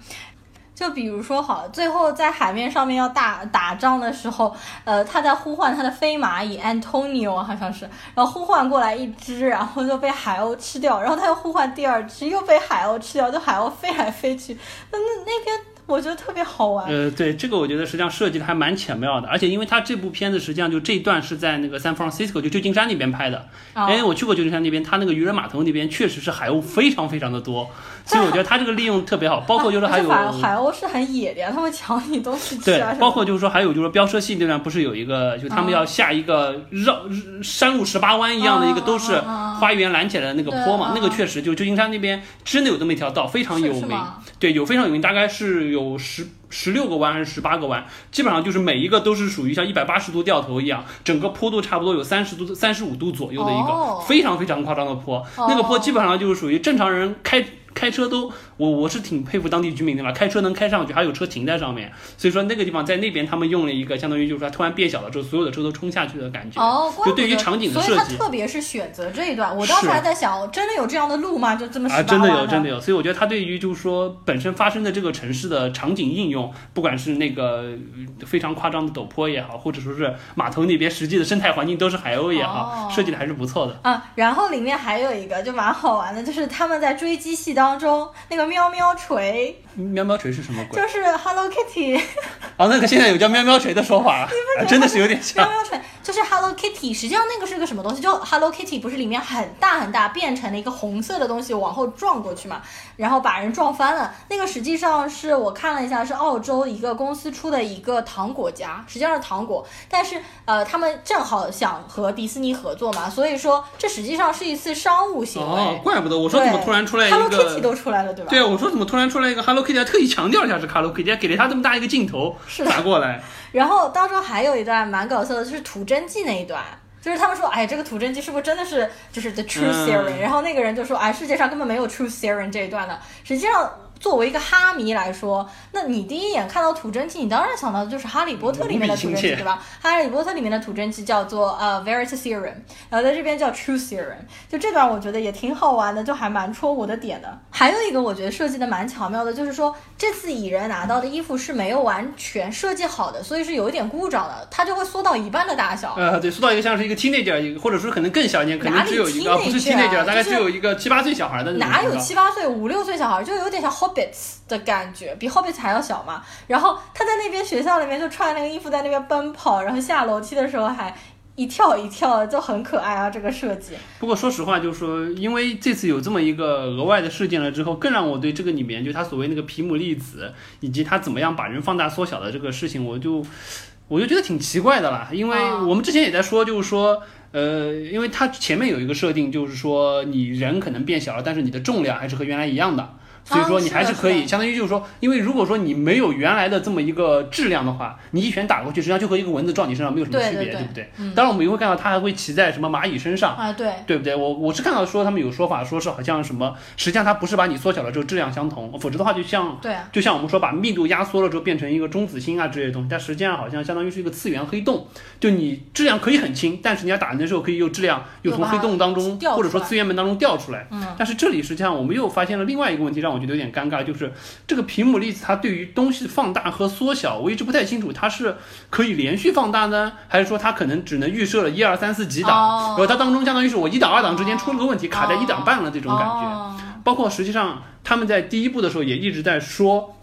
就比如说，好，最后在海面上面要打打仗的时候，呃，他在呼唤他的飞蚂蚁 Antonio 好像是，然后呼唤过来一只，然后就被海鸥吃掉，然后他又呼唤第二只，又被海鸥吃掉，就海鸥飞来飞去，那那那边我觉得特别好玩。呃，对这个我觉得实际上设计的还蛮巧妙的，而且因为他这部片子实际上就这一段是在那个 San Francisco 就旧金山那边拍的，哦哎，我去过旧金山那边，他那个渔人码头那边确实是海鸥非常非常的多，所以我觉得他这个利用特别好，包括就是还有。海海鸥是很野的呀，它们抢你东西吃对。包括就是说，还有就是说，飙车戏那段不是有一个，就他们要下一个绕山路十八弯一样的一个，嗯都是花园拦起来的那个坡嘛对，那个确实就旧金山那边真的有这么一条道，非常有名。对，有非常有名，大概是有十十六个弯还是十八个弯，基本上就是每一个都是属于像一百八十度掉头一样，整个坡度差不多有三十度、三十五度左右的一个、哦非常非常夸张的坡。那个坡基本上就是属于正常人开。开车都，我我是挺佩服当地居民的吧，开车能开上去，还有车停在上面，所以说那个地方在那边他们用了一个相当于就是说它突然变小了之后，所有的车都冲下去的感觉。哦，怪就对于场景的所以他设计特别是选择这一段，我当时还在想，真的有这样的路吗？就这么十啊，真的有，真的有，所以我觉得它对于就是说本身发生的这个城市的场景应用，不管是那个呃非常夸张的陡坡也好，或者说是码头那边实际的生态环境都是海鸥也好，哦设计的还是不错的。啊，然后里面还有一个就蛮好玩的，就是他们在追击戏当中那个喵喵锤，喵喵锤是什么鬼？就是 Hello Kitty 啊，那个现在有叫喵喵锤的说法了，啊真的是有点像。喵喵锤，就是 Hello Kitty。实际上那个是个什么东西？就 Hello Kitty 不是里面很大很大，变成了一个红色的东西往后撞过去嘛，然后把人撞翻了。那个实际上是我看了一下，是澳洲一个公司出的一个糖果夹，实际上是糖果，但是呃他们正好想和迪士尼合作嘛，所以说 (laughs) 这实际上是一次商务行为。哦，怪不得我说怎么突然出来一个 Hello Kitty。都出来了，对吧？对啊，我说怎么突然出来一个 Hello Kitty，还特意强调一下是 Hello Kitty，还给了他这么大一个镜头是的打过来。(laughs) 然后当中还有一段蛮搞笑的，就是吐真迹那一段。就是他们说，哎，这个吐真剂是不是真的是就是 the true 嗯 serum？、然后那个人就说，哎，世界上根本没有 true serum 这一段的。实际上，作为一个哈迷来说，那你第一眼看到吐真气，你当然想到的就是哈利波特里面的吐真剂，无比亲切对吧？哈利波特里面的吐真气叫做呃 Verity serum，然后在这边叫 true serum。就这段我觉得也挺好玩的，就还蛮戳我的点的。还有一个我觉得设计的蛮巧妙的，就是说这次蚁人拿到的衣服是没有完全设计好的，所以是有一点故障的，它就会缩到一半的大小。呃，对，缩到一个像是一个 teenager，一个或者说可能更小一点，可能只有一个，不是 teenager 大概只有一个七八岁小孩的那种哪有七八岁、五六岁小孩，就有点像 hobbits 的感觉，比 hobbits 还要小嘛。然后他在那边学校里面就穿那个衣服在那边奔跑，然后下楼梯的时候还一跳一跳，就很可爱啊，这个设计。不过说实话，就是说，因为这次有这么一个额外的事件了之后，更让我对这个里面就他所谓那个皮姆粒子，以及他怎么样把人放大缩小的这个事情，我就我就觉得挺奇怪的啦。因为我们之前也在说，就是说。呃，因为它前面有一个设定，就是说你人可能变小了，但是你的重量还是和原来一样的。所以说你还是可以，相当于就是说，因为如果说你没有原来的这么一个质量的话，你一拳打过去，实际上就和一个蚊子撞你身上没有什么区别，对不对？嗯当然我们也会看到它还会骑在什么蚂蚁身上。啊，对，对不对？我我是看到说他们有说法，说是好像什么，实际上它不是把你缩小了之后质量相同，否则的话就像对啊，就像我们说把密度压缩了之后变成一个中子星啊之类的东西，但实际上好像相当于是一个次元黑洞，就你质量可以很轻，但是你要打人的时候可以又质量又从黑洞当中或者说次元门当中掉出来。嗯，但是这里实际上我们又发现了另外一个问题，让我觉得有点尴尬，就是这个屏母粒子它对于东西放大和缩小，我一直不太清楚它是可以连续放大呢，还是说它可能只能预设了一二三四几档，哦然后它当中相当于是我一档二档之间出了个问题，卡在一档半了这种感觉。哦包括实际上他们在第一部的时候也一直在说，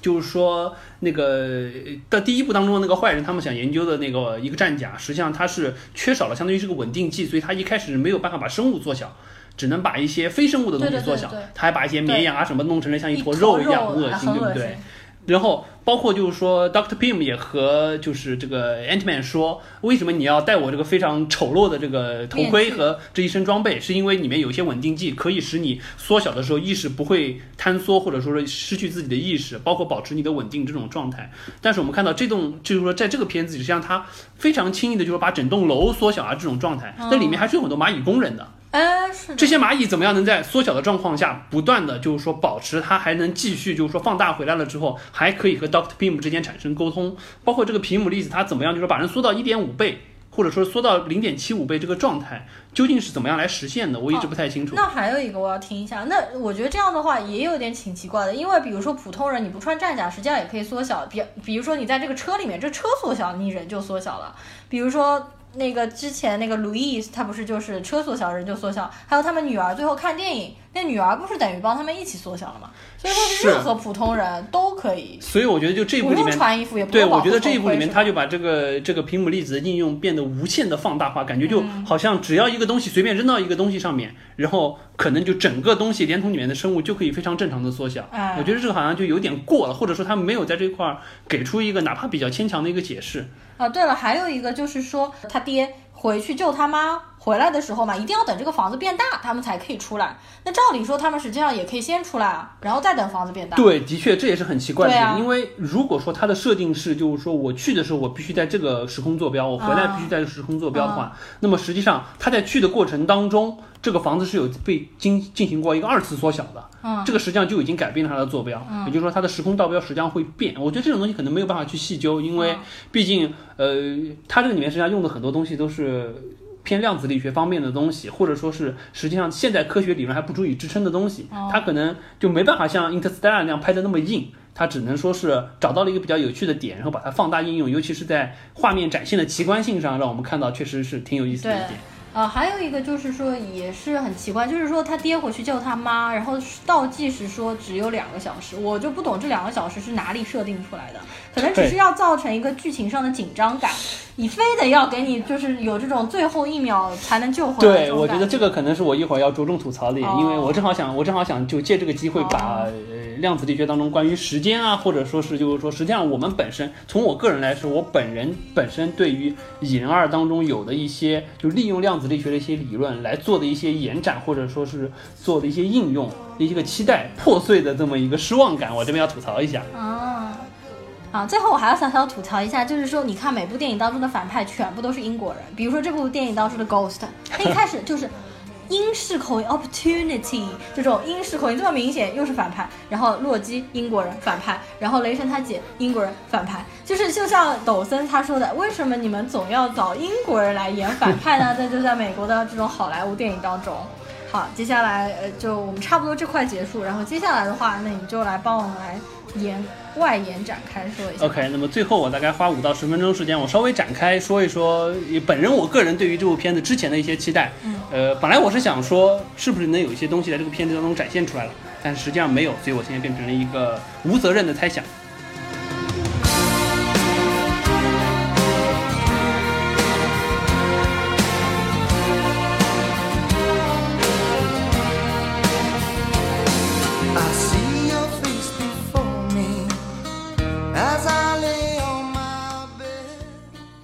就是说那个的第一部当中的那个坏人，他们想研究的那个一个战甲，实际上它是缺少了相当于是个稳定剂，所以它一开始没有办法把生物缩小。只能把一些非生物的东西缩小，对对对对他还把一些绵羊啊什么弄成了像一坨坨肉一样，肉很恶心，对不对？然后包括就是说，Doctor Pym 也和就是这个 Ant-Man 说，为什么你要戴我这个非常丑陋的这个头盔和这一身装备？是因为里面有一些稳定剂，可以使你缩小的时候意识不会坍缩，或者说是失去自己的意识，包括保持你的稳定这种状态。但是我们看到这栋，就是说在这个片子里，实际上它非常轻易的就是把整栋楼缩小啊这种状态，那里面还是有很多蚂蚁工人的。哎，是的，这些蚂蚁怎么样能在缩小的状况下，不断的就是说保持它还能继续就是说放大回来了之后，还可以和 Doctor Pym 之间产生沟通，包括这个皮姆粒子它怎么样，就是把人缩到一点五倍，或者说缩到零点七五倍这个状态，究竟是怎么样来实现的，我一直不太清楚。那还有一个我要听一下，那我觉得这样的话也有点挺奇怪的，因为比如说普通人你不穿战甲，实际上也可以缩小，比比如说你在这个车里面，这车缩小，你人就缩小了。比如说那个之前那个 Louis，他不是就是车缩小人就缩小，还有他们女儿最后看电影，那女儿不是等于帮他们一起缩小了吗？所以说是任何普通人都可以，所以我觉得就这一部里面。用穿衣服，也不对，我觉得这一部里面，头盔是吧它就把这个这个平姆粒子的应用变得无限的放大化，感觉就嗯好像只要一个东西随便扔到一个东西上面，然后可能就整个东西连同里面的生物就可以非常正常的缩小。哎我觉得这个好像就有点过了，或者说他没有在这块儿给出一个哪怕比较牵强的一个解释。啊，对了，还有一个就是说，他爹回去救他妈回来的时候嘛，一定要等这个房子变大，他们才可以出来。那照理说，他们实际上也可以先出来啊，然后再等房子变大。对，的确这也是很奇怪的因为如果说它的设定是，就是说我去的时候我必须在这个时空坐标，我回来啊必须在这个时空坐标的话，那么实际上他在去的过程当中，这个房子是有被进进行过一个二次缩小的。嗯，这个实际上就已经改变了它的坐标，也就是说它的时空倒标实际上会变。我觉得这种东西可能没有办法去细究，因为嗯毕竟呃，它这个里面实际上用的很多东西都是偏量子力学方面的东西，或者说是实际上现在科学理论还不足以支撑的东西，它可能就没办法像 Interstellar 那样拍的那么硬。它只能说是找到了一个比较有趣的点，然后把它放大应用，尤其是在画面展现的奇观性上，让我们看到确实是挺有意思的一点。呃，还有一个就是说，也是很奇怪，就是说他爹回去救他妈，然后倒计时说只有两个小时，我就不懂这两个小时是哪里设定出来的，可能只是要造成一个剧情上的紧张感，你非得要给你就是有这种最后一秒才能救回来对，我觉得这个可能是我一会儿要着重吐槽的点，哦因为我正好想，我正好想就借这个机会把、呃量子力学当中关于时间啊，或者说是就是说，实际上我们本身从我个人来说，我本人本身对于《蚁人二》当中有的一些就利用量子力学的一些理论来做的一些延展，或者说是做的一些应用的一个期待破碎的这么一个失望感，我这边要吐槽一下。啊。啊，最后我还要小小吐槽一下，就是说，你看每部电影当中的反派全部都是英国人，比如说这部电影当中的 Ghost，他一开始就是英式口音 opportunity 这种英式口音这么明显，又是反派。然后洛基英国人反派，然后雷神他姐英国人反派，就是就像抖森他说的，为什么你们总要找英国人来演反派呢？(laughs) 在就在美国的这种好莱坞电影当中。好，接下来呃，就我们差不多这块结束，然后接下来的话，那你就来帮我们来演外延展开说一下。OK，那么最后我大概花五到十分钟时间，我稍微展开说一说本人我个人对于这部片子之前的一些期待。嗯，呃，本来我是想说是不是能有一些东西在这个片子当中展现出来了，但实际上没有，所以我现在变成了一个无责任的猜想。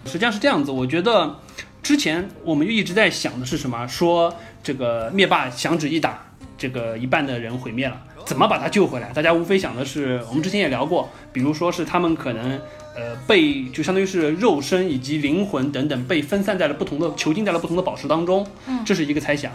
实际上是这样子，我觉得之前我们就一直在想的是什么？说这个灭霸响指一打，这个一半的人毁灭了。怎么把他救回来？大家无非想的是，我们之前也聊过，比如说是他们可能呃被就相当于是肉身以及灵魂等等被分散在了不同的囚禁在了不同的宝石当中，嗯这是一个猜想。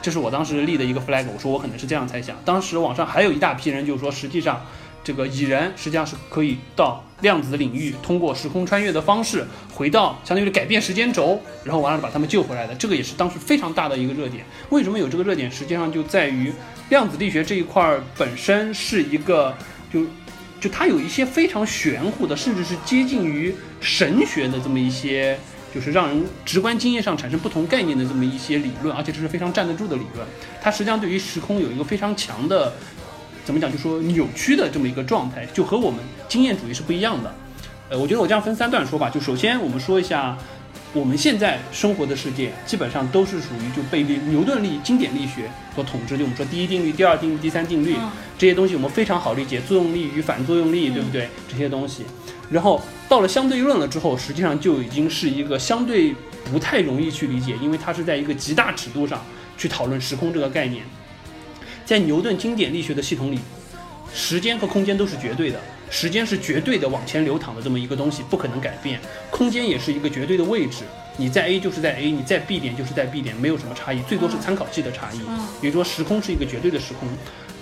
这是我当时立的一个 flag，我说我可能是这样猜想。当时网上还有一大批人就说，实际上这个蚁人实际上是可以到量子领域，通过时空穿越的方式回到相当于是改变时间轴，然后完了把他们救回来的。这个也是当时非常大的一个热点。为什么有这个热点？实际上就在于量子力学这一块儿本身是一个就。就它有一些非常玄乎的，甚至是接近于神学的这么一些，就是让人直观经验上产生不同概念的这么一些理论，而且这是非常站得住的理论。它实际上对于时空有一个非常强的，怎么讲，就说扭曲的这么一个状态，就和我们经验主义是不一样的。呃，我觉得我这样分三段说吧，就首先我们说一下。我们现在生活的世界基本上都是属于就被力牛顿力经典力学所统治，就我们说第一定律、第二定律、第三定律、嗯这些东西，我们非常好理解，作用力与反作用力，对不对？这些东西，然后到了相对论了之后，实际上就已经是一个相对不太容易去理解，因为它是在一个极大尺度上去讨论时空这个概念。在牛顿经典力学的系统里，时间和空间都是绝对的，时间是绝对的往前流淌的这么一个东西，不可能改变；空间也是一个绝对的位置，你在 A 就是在 A，你在 B 点就是在 B 点，没有什么差异，最多是参考系的差异。嗯比如说时空是一个绝对的时空。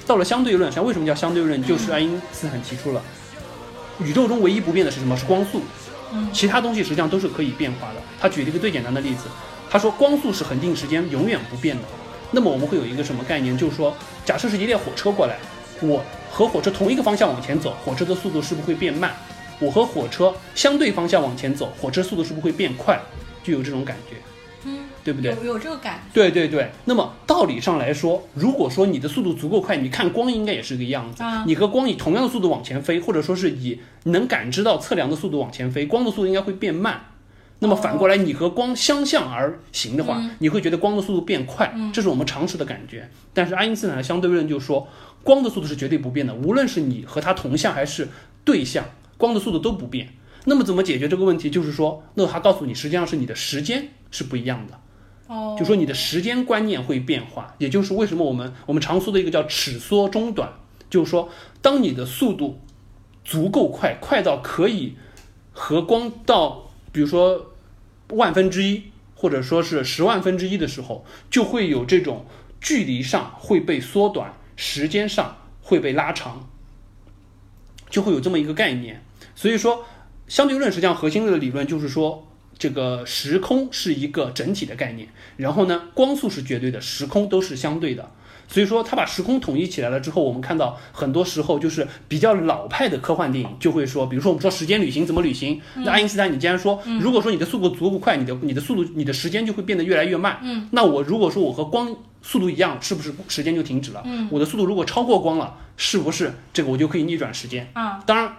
到了相对论，实际上为什么叫相对论？就是爱因斯坦提出了，宇宙中唯一不变的是什么？是光速。嗯其他东西实际上都是可以变化的。他举了一个最简单的例子，他说光速是恒定时间，永远不变的。那么我们会有一个什么概念？就是说，假设是一列火车过来，我和火车同一个方向往前走，火车的速度是不是会变慢？我和火车相对方向往前走，火车速度是不是会变快？就有这种感觉，嗯，对不对？有有这个感对对对，那么道理上来说，如果说你的速度足够快，你看光应该也是个样子。啊你和光以同样的速度往前飞，或者说是以能感知到测量的速度往前飞，光的速度应该会变慢。那么反过来，你和光相向而行的话，嗯你会觉得光的速度变快，嗯这是我们常识的感觉。但是爱因斯坦的相对论就说，光的速度是绝对不变的，无论是你和它同向还是对向，光的速度都不变。那么怎么解决这个问题？就是说，那他告诉你，实际上是你的时间是不一样的。哦，就说你的时间观念会变化，也就是为什么我们我们常说的一个叫尺缩中短，就是说当你的速度足够快，快到可以和光到比如说万分之一，或者说是十万分之一的时候，就会有这种距离上会被缩短，时间上会被拉长，就会有这么一个概念。所以说，相对论实际上核心的理论就是说，这个时空是一个整体的概念，然后呢，光速是绝对的，时空都是相对的。所以说，他把时空统一起来了之后，我们看到很多时候就是比较老派的科幻电影就会说，比如说我们说时间旅行怎么旅行，那爱因斯坦你既然说，如果说你的速度足够快，你的你的速度你的时间就会变得越来越慢。嗯，那我如果说我和光速度一样，是不是时间就停止了？嗯，我的速度如果超过光了，是不是这个我就可以逆转时间？啊，当然，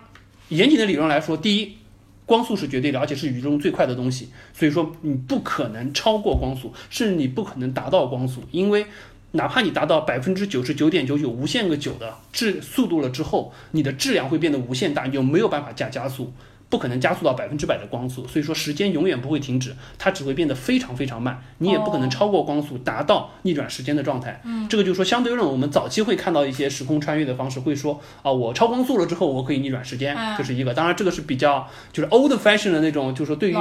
严谨的理论来说，第一，光速是绝对的，而且是宇宙中最快的东西，所以说你不可能超过光速，甚至你不可能达到光速，因为哪怕你达到百分之九十九点九九无限个九的质速度了之后，你的质量会变得无限大，你就没有办法加加速。不可能加速到百分之百的光速，所以说时间永远不会停止，它只会变得非常非常慢，你也不可能超过光速达到逆转时间的状态。嗯，这个就是说相对论，我们早期会看到一些时空穿越的方式，会说啊，我超光速了之后，我可以逆转时间，啊这是一个。当然，这个是比较就是 old fashion 的那种，就是说对于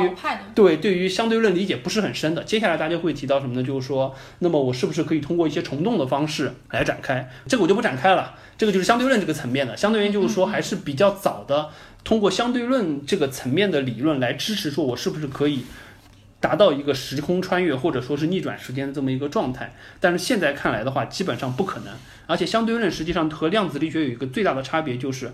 对对于相对论理解不是很深的。接下来大家会提到什么呢？就是说，那么我是不是可以通过一些虫洞的方式来展开？这个我就不展开了。这个就是相对论这个层面的。相对论就是说还是比较早的，通过相对论这个层面的理论来支持说我是不是可以达到一个时空穿越或者说是逆转时间的这么一个状态。但是现在看来的话，基本上不可能。而且相对论实际上和量子力学有一个最大的差别，就是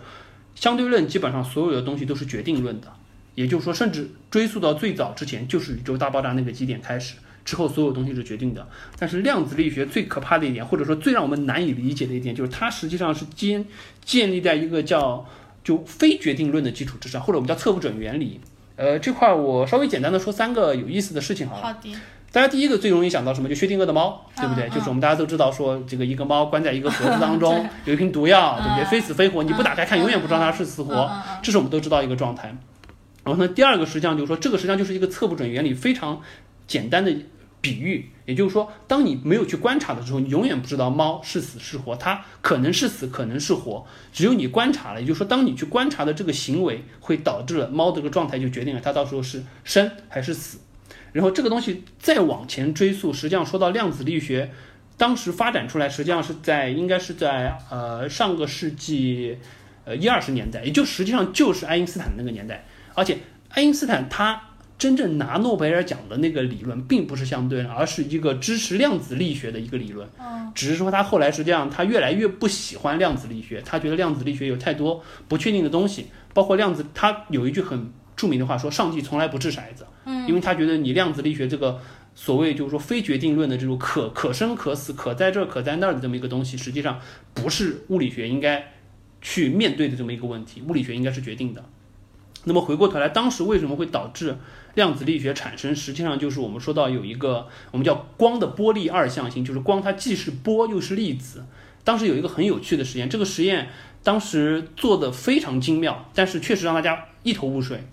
相对论基本上所有的东西都是决定论的。也就是说，甚至追溯到最早之前，就是宇宙大爆炸那个基点开始之后，所有东西是决定的。但是量子力学最可怕的一点，或者说最让我们难以理解的一点，就是它实际上是建建立在一个叫就非决定论的基础之上，或者我们叫测不准原理。呃，这块我稍微简单的说三个有意思的事情好了。好的，大家第一个最容易想到什么？就薛定谔的猫，对不对？嗯就是我们大家都知道说，这个一个猫关在一个盒子当中 (laughs) 对，有一瓶毒药，对不对？嗯非死非活，你不打开看，嗯永远不知道它是死活。这是我们都知道一个状态。然后呢，第二个实际上就是说，这个实际上就是一个测不准原理非常简单的比喻，也就是说，当你没有去观察的时候，你永远不知道猫是死是活，它可能是死，可能是活。只有你观察了，也就是说，当你去观察的这个行为，会导致了猫的这个状态，就决定了它到时候是生还是死。然后这个东西再往前追溯，实际上说到量子力学，当时发展出来，实际上是在应该是在呃上个世纪呃一二十年代，也就实际上就是爱因斯坦那个年代。而且爱因斯坦他真正拿诺贝尔奖的那个理论，并不是相对论，而是一个支持量子力学的一个理论。嗯，只是说他后来实际上他越来越不喜欢量子力学，他觉得量子力学有太多不确定的东西，包括量子，他有一句很著名的话说：“上帝从来不掷骰子。”嗯，因为他觉得你量子力学这个所谓就是说非决定论的这种可可生可死、可在这儿可在那儿的这么一个东西，实际上不是物理学应该去面对的这么一个问题，物理学应该是决定的。那么回过头来，当时为什么会导致量子力学产生？实际上就是我们说到有一个我们叫光的波粒二象性，就是光它既是波又是粒子。当时有一个很有趣的实验，这个实验当时做的非常精妙，但是确实让大家一头雾水。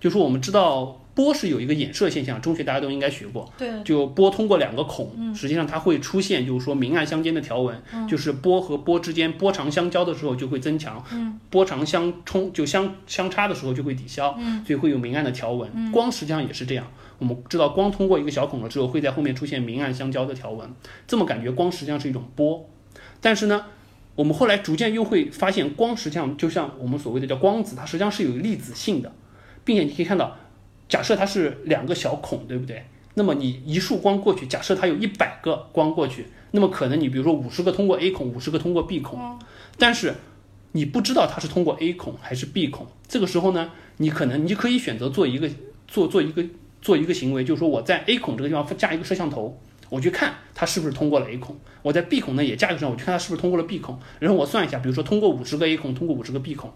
就说我们知道波是有一个衍射现象，中学大家都应该学过。对，就波通过两个孔，实际上它会出现，就是说明暗相间的条纹，就是波和波之间波长相交的时候就会增强，波长相冲就相相差的时候就会抵消，所以会有明暗的条纹。光实际上也是这样，我们知道光通过一个小孔了之后，会在后面出现明暗相交的条纹，这么感觉光实际上是一种波，但是呢。我们后来逐渐又会发现，光实际上就像我们所谓的叫光子，它实际上是有粒子性的，并且你可以看到，假设它是两个小孔，对不对？那么你一束光过去，假设它有一百个光过去，那么可能你比如说五十个通过 A 孔，五十个通过 B 孔，但是你不知道它是通过 A 孔还是 B 孔。这个时候呢，你可能你可以选择做一个做做一个做一个行为，就是说我在 A 孔这个地方加一个摄像头，我去看它是不是通过了 A 孔。我在 B 孔呢也加一个摄像头，我去看它是不是通过了 B 孔。然后我算一下，比如说通过五十个 A 孔，通过五十个 B 孔。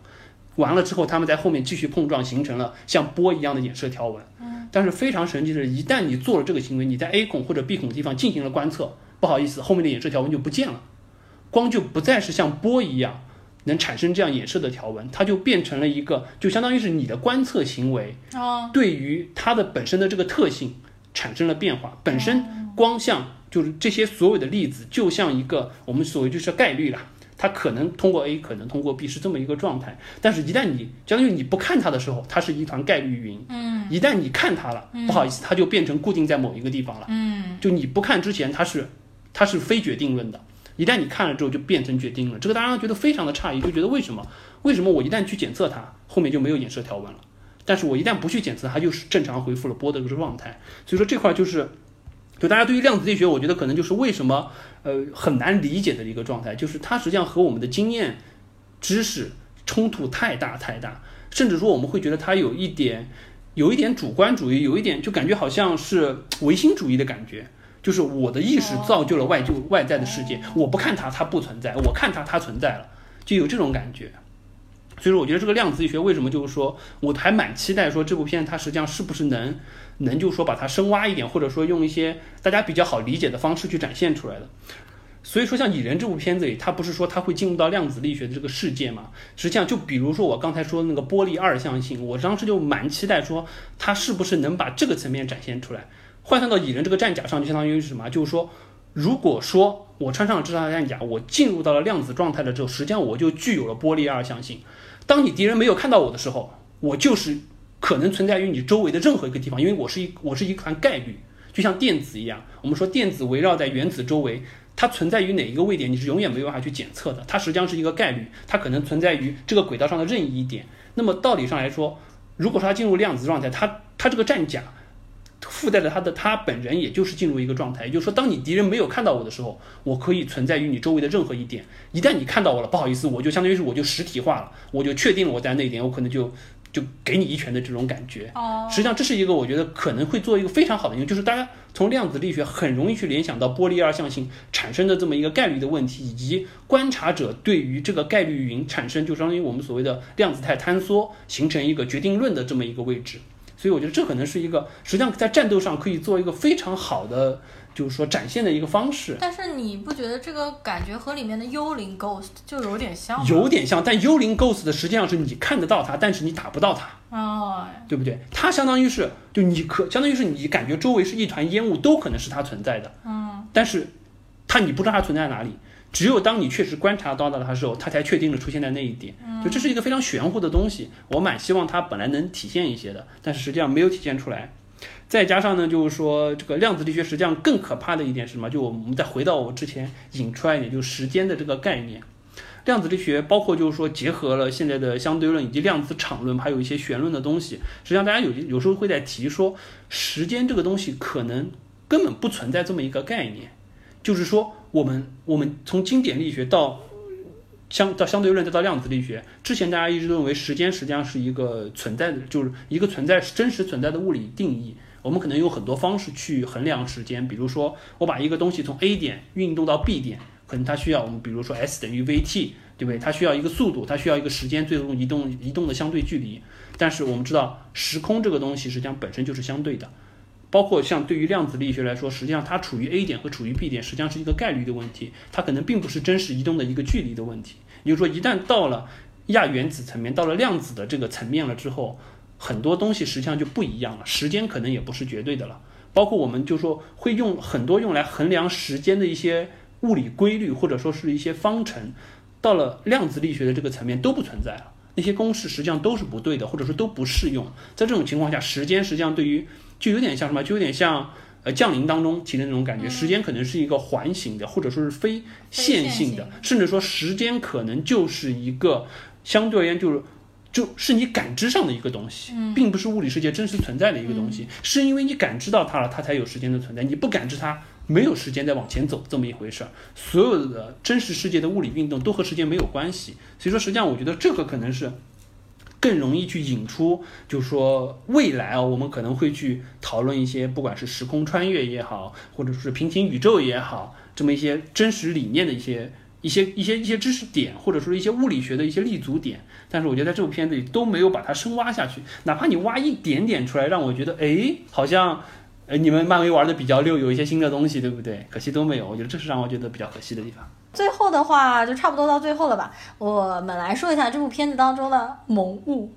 完了之后，他们在后面继续碰撞，形成了像波一样的衍射条纹。但是非常神奇的是，一旦你做了这个行为，你在 A 孔或者 B 孔地方进行了观测，不好意思，后面的衍射条纹就不见了，光就不再是像波一样能产生这样衍射的条纹，它就变成了一个，就相当于是你的观测行为哦，对于它的本身的这个特性产生了变化。本身光像就是这些所有的粒子，就像一个我们所谓就是概率啦。它可能通过 A，可能通过 B 是这么一个状态，但是一旦你相当于你不看它的时候，它是一团概率云。嗯一旦你看它了，不好意思，它就变成固定在某一个地方了。嗯就你不看之前，它是它是非决定论的，一旦你看了之后，就变成决定了。这个大家觉得非常的诧异，就觉得为什么？为什么我一旦去检测它，后面就没有衍射条纹了？但是我一旦不去检测，它就是正常恢复了波的这个状态。所以说这块就是，就大家对于量子力学，我觉得可能就是为什么呃很难理解的一个状态，就是它实际上和我们的经验知识冲突太大太大，甚至说我们会觉得它有一点。有一点主观主义，有一点就感觉好像是唯心主义的感觉，就是我的意识造就了外就外在的世界，我不看它，它不存在；我看它，它存在了，就有这种感觉。所以说，我觉得这个量子力学为什么就是说，我还蛮期待说这部片它实际上是不是能能就说把它深挖一点，或者说用一些大家比较好理解的方式去展现出来的。所以说，像《蚁人》这部片子里，它不是说它会进入到量子力学的这个世界嘛？实际上，就比如说我刚才说的那个玻璃二象性，我当时就蛮期待说，它是不是能把这个层面展现出来。换算到蚁人这个战甲上，就相当于是什么？就是说，如果说我穿上了这套战甲，我进入到了量子状态了之后，实际上我就具有了波粒二象性。当你敌人没有看到我的时候，我就是可能存在于你周围的任何一个地方，因为我是一我是一团概率，就像电子一样。我们说电子围绕在原子周围。它存在于哪一个位点，你是永远没有办法去检测的。它实际上是一个概率，它可能存在于这个轨道上的任意一点。那么道理上来说，如果说它进入量子状态，它它这个战甲附带着他的他本人，也就是进入一个状态。也就是说，当你敌人没有看到我的时候，我可以存在于你周围的任何一点。一旦你看到我了，不好意思，我就相当于是我就实体化了，我就确定了我在那一点，我可能就就给你一拳的这种感觉。哦，实际上，这是一个我觉得可能会做一个非常好的应用，就是大家从量子力学很容易去联想到波粒二象性产生的这么一个概率的问题，以及观察者对于这个概率云产生，就相当于我们所谓的量子态坍缩形成一个决定论的这么一个位置。所以我觉得这可能是一个实际上在战斗上可以做一个非常好的，就是说展现的一个方式。但是你不觉得这个感觉和里面的幽灵 Ghost 就有点像吗？有点像，但幽灵 Ghost 的实际上是你看得到它，但是你打不到它。哦，对不对？它相当于是，就你可相当于是你感觉周围是一团烟雾，都可能是它存在的，嗯，但是它你不知道它存在哪里。只有当你确实观察到了它的时候，它才确定了出现在那一点。就这是一个非常玄乎的东西，我蛮希望它本来能体现一些的，但是实际上没有体现出来。再加上呢，就是说这个量子力学实际上更可怕的一点是什么？就我们再回到我之前引出来一点，就是时间的这个概念。量子力学包括就是说结合了现在的相对论以及量子场论，还有一些弦论的东西。实际上，大家有有时候会在提说，时间这个东西可能根本不存在这么一个概念。就是说，我们我们从经典力学到相到相对论再到量子力学，之前大家一直认为时间实际上是一个存在的，就是一个存在真实存在的物理定义。我们可能有很多方式去衡量时间，比如说我把一个东西从 A 点运动到 B 点，可能它需要我们比如说 S 等于 VT，对不对？它需要一个速度，它需要一个时间，最终移动移动的相对距离。但是我们知道，时空这个东西实际上本身就是相对的。包括像对于量子力学来说，实际上它处于 A 点和处于 B 点，实际上是一个概率的问题，它可能并不是真实移动的一个距离的问题。也就是说，一旦到了亚原子层面，到了量子的这个层面了之后，很多东西实际上就不一样了，时间可能也不是绝对的了。包括我们就说会用很多用来衡量时间的一些物理规律，或者说是一些方程，到了量子力学的这个层面都不存在了。那些公式实际上都是不对的，或者说都不适用。在这种情况下，时间实际上对于就有点像什么，就有点像呃降临当中提的那种感觉。时间可能是一个环形的，或者说是非线性的，甚至说时间可能就是一个相对而言就是就是你感知上的一个东西，并不是物理世界真实存在的一个东西。是因为你感知到它了，它才有时间的存在。你不感知它，没有时间在往前走这么一回事儿。所有的真实世界的物理运动都和时间没有关系。所以说，实际上我觉得这个可能是。更容易去引出，就说未来啊，我们可能会去讨论一些，不管是时空穿越也好，或者是平行宇宙也好，这么一些真实理念的一些一些一些一些知识点，或者说一些物理学的一些立足点。但是我觉得在这部片子里都没有把它深挖下去，哪怕你挖一点点出来，让我觉得，哎，好像，呃，你们漫威玩的比较溜，有一些新的东西，对不对？可惜都没有，我觉得这是让我觉得比较可惜的地方。最后的话就差不多到最后了吧。我们来说一下这部片子当中的萌物，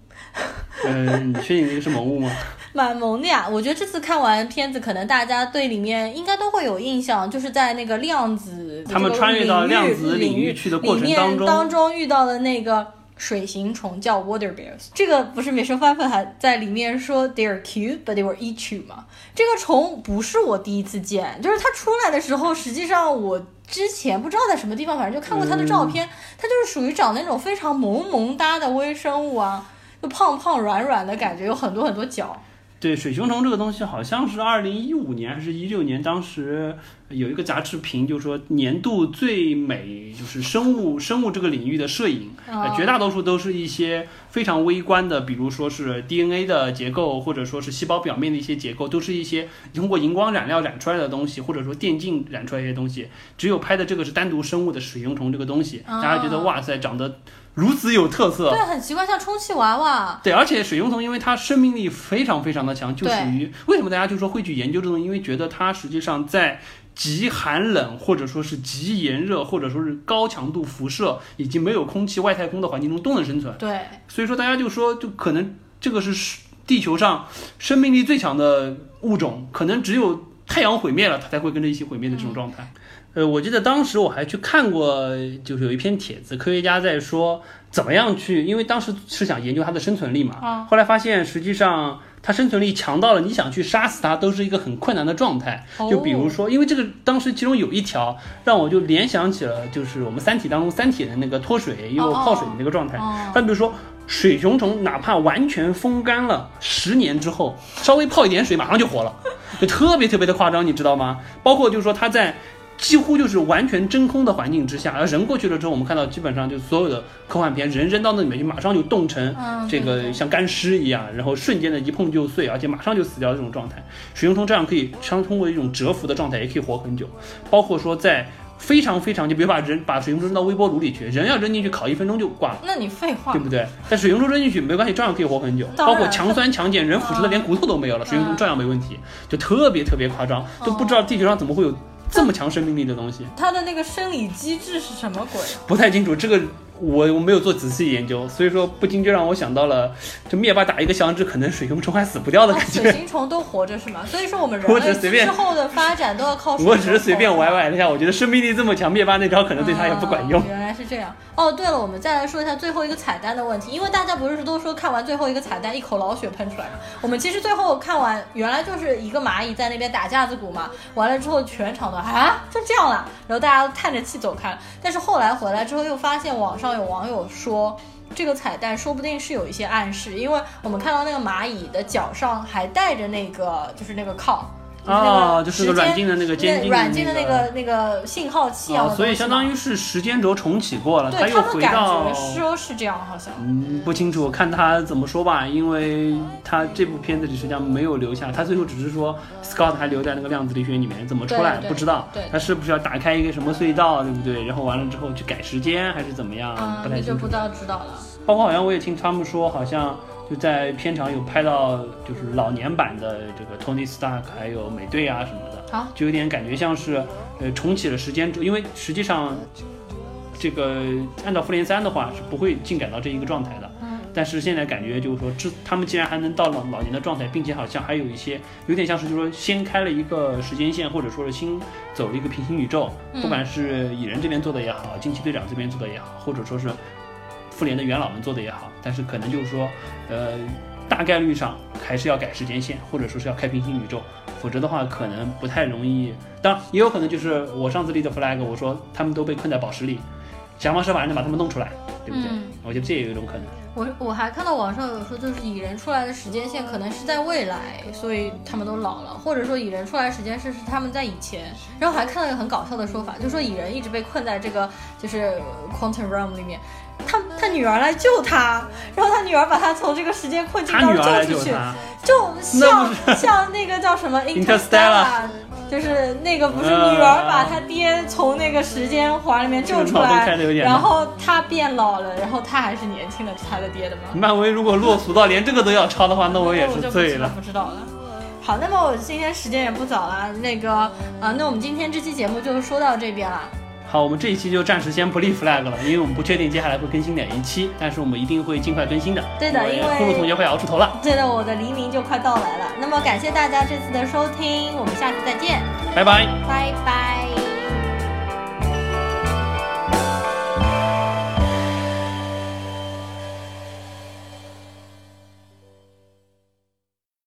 嗯，你确定这个是萌物吗？(laughs) 蛮萌的呀。我觉得这次看完片子，可能大家对里面应该都会有印象，就是在那个量子他们穿越到量子领域去的过程里面当中当中遇到的那个水形虫叫 water bears。这个不是美声翻粉还在里面说 they are cute but they will eat you 吗？这个虫不是我第一次见，就是它出来的时候，实际上我之前不知道在什么地方，反正就看过他的照片，他就是属于长那种非常萌萌哒的微生物啊，就胖胖软软的感觉，有很多很多角。对水熊虫这个东西，好像是二零一五年还是一六年，当时有一个杂志评，就是说年度最美就是生物生物这个领域的摄影，呃绝大多数都是一些非常微观的，比如说是 DNA 的结构，或者说是细胞表面的一些结构，都是一些通过荧光染料染出来的东西，或者说电竞染出来一些东西。只有拍的这个是单独生物的水熊虫这个东西，大家觉得哇塞，长得如此有特色，对，很奇怪，像充气娃娃。对，而且水熊虫因为它生命力非常非常的强，就属于为什么大家就说会去研究这种东西，因为觉得它实际上在极寒冷或者说是极炎热或者说是高强度辐射以及没有空气外太空的环境中都能生存。对，所以说大家就说，就可能这个是地球上生命力最强的物种，可能只有太阳毁灭了，它才会跟着一起毁灭的这种状态。呃，我记得当时我还去看过，就是有一篇帖子，科学家在说怎么样去，因为当时是想研究它的生存力嘛，啊后来发现实际上它生存力强到了你想去杀死它都是一个很困难的状态。就比如说，因为这个当时其中有一条让我就联想起了，就是我们《三体》当中三体的那个脱水又泡水的那个状态。哦它比如说水熊虫，哪怕完全风干了十年之后，稍微泡一点水，马上就活了，就特别特别的夸张，你知道吗？包括就是说它在。几乎就是完全真空的环境之下，而人过去了之后，我们看到基本上就所有的科幻片，人扔到那里面去，马上就冻成嗯这个像干尸一样，然后瞬间的一碰就碎，而且马上就死掉的这种状态。水熊虫这样可以相通过一种蛰伏的状态，也可以活很久。包括说在非常非常，就比如把人把水晶珠扔到微波炉里去，人要扔进去烤一分钟就挂了。那你废话对，不对？但水熊虫扔进去没关系，照样可以活很久。包括强酸强碱，人腐蚀的连骨头都没有了，水熊虫照样没问题，就特别特别夸张，都不知道地球上怎么会有这么强生命力的东西。它的那个生理机制是什么鬼？不太清楚，这个我我没有做仔细研究，所以说不禁就让我想到了，就灭霸打一个响指，可能水熊虫还死不掉的哦，感觉。水行虫都活着是吗？所以说我们人类 (laughs) 之后的发展都要靠水我只是随便虫歪歪了一下，我觉得生命力这么强，灭霸那招可能对他也不管用哦。是这样。哦，对了，我们再来说一下最后一个彩蛋的问题，因为大家不是都说看完最后一个彩蛋一口老血喷出来嘛？我们其实最后看完，原来就是一个蚂蚁在那边打架子鼓嘛，完了之后全场都啊就这样了，然后大家都叹着气走开。但是后来回来之后又发现网上有网友说。这个彩蛋说不定是有一些暗示，因为我们看到那个蚂蚁的脚上还带着那个，就是那个铐，哦，就是个软件的那个监禁软件的那那个那个信号器啊哦，所以相当于是时间轴重启过了，他又回到觉说是这样，好像。嗯，不清楚，看他怎么说吧，因为他这部片子里实际上没有留下，他最后只是说 Scott 还留在那个量子力学里面，怎么出来不知道对，他是不是要打开一个什么隧道，对不对？然后完了之后去改时间还是怎么样，嗯，不太清楚那就不。道知道了。包括好像我也听他们说，好像就在片场有拍到就是老年版的这个 Tony Stark 还有美队啊什么的，好，就有点感觉像是呃重启了时间轴，因为实际上这个按照复联三的话是不会进展到这一个状态的。嗯，但是现在感觉就是说，这他们竟然还能到老老年的状态，并且好像还有一些有点像是就是说先开了一个时间线，或者说是新走了一个平行宇宙，嗯不管是蚁人这边做的也好，惊奇队长这边做的也好，或者说是复联的元老们做的也好，但是可能就是说，呃，大概率上还是要改时间线，或者说是要开平行宇宙，否则的话可能不太容易。当然，也有可能就是我上次立的 flag，我说他们都被困在宝石里，想方设法能把他们弄出来，对不对？嗯我觉得这也有一种可能。我我还看到网上有说，就是蚁人出来的时间线可能是在未来，所以他们都老了，或者说蚁人出来时间是是他们在以前。然后还看到一个很搞笑的说法，就说蚁人一直被困在这个就是 quantum realm 里面。他他女儿来救他，然后他女儿把他从这个时间困境当中救出去，就那像 (laughs) 像那个叫什么 (laughs) Interstellar 就是那个不是呃女儿把他爹从那个时间环里面救出来然后他变老了，然后他还是年轻的，他的爹的吗？漫威如果落俗到连这个都要抄的话，那我也是醉了。不知道了。好，那么我今天时间也不早了，那个呃，那我们今天这期节目就说到这边了。好，我们这一期就暂时先不立 flag 了，因为我们不确定接下来会更新哪一期，但是我们一定会尽快更新的。对的因为呼噜同学快熬出头了，对的，我的黎明就快到来了。那么感谢大家这次的收听，我们下次再见，拜拜。拜拜。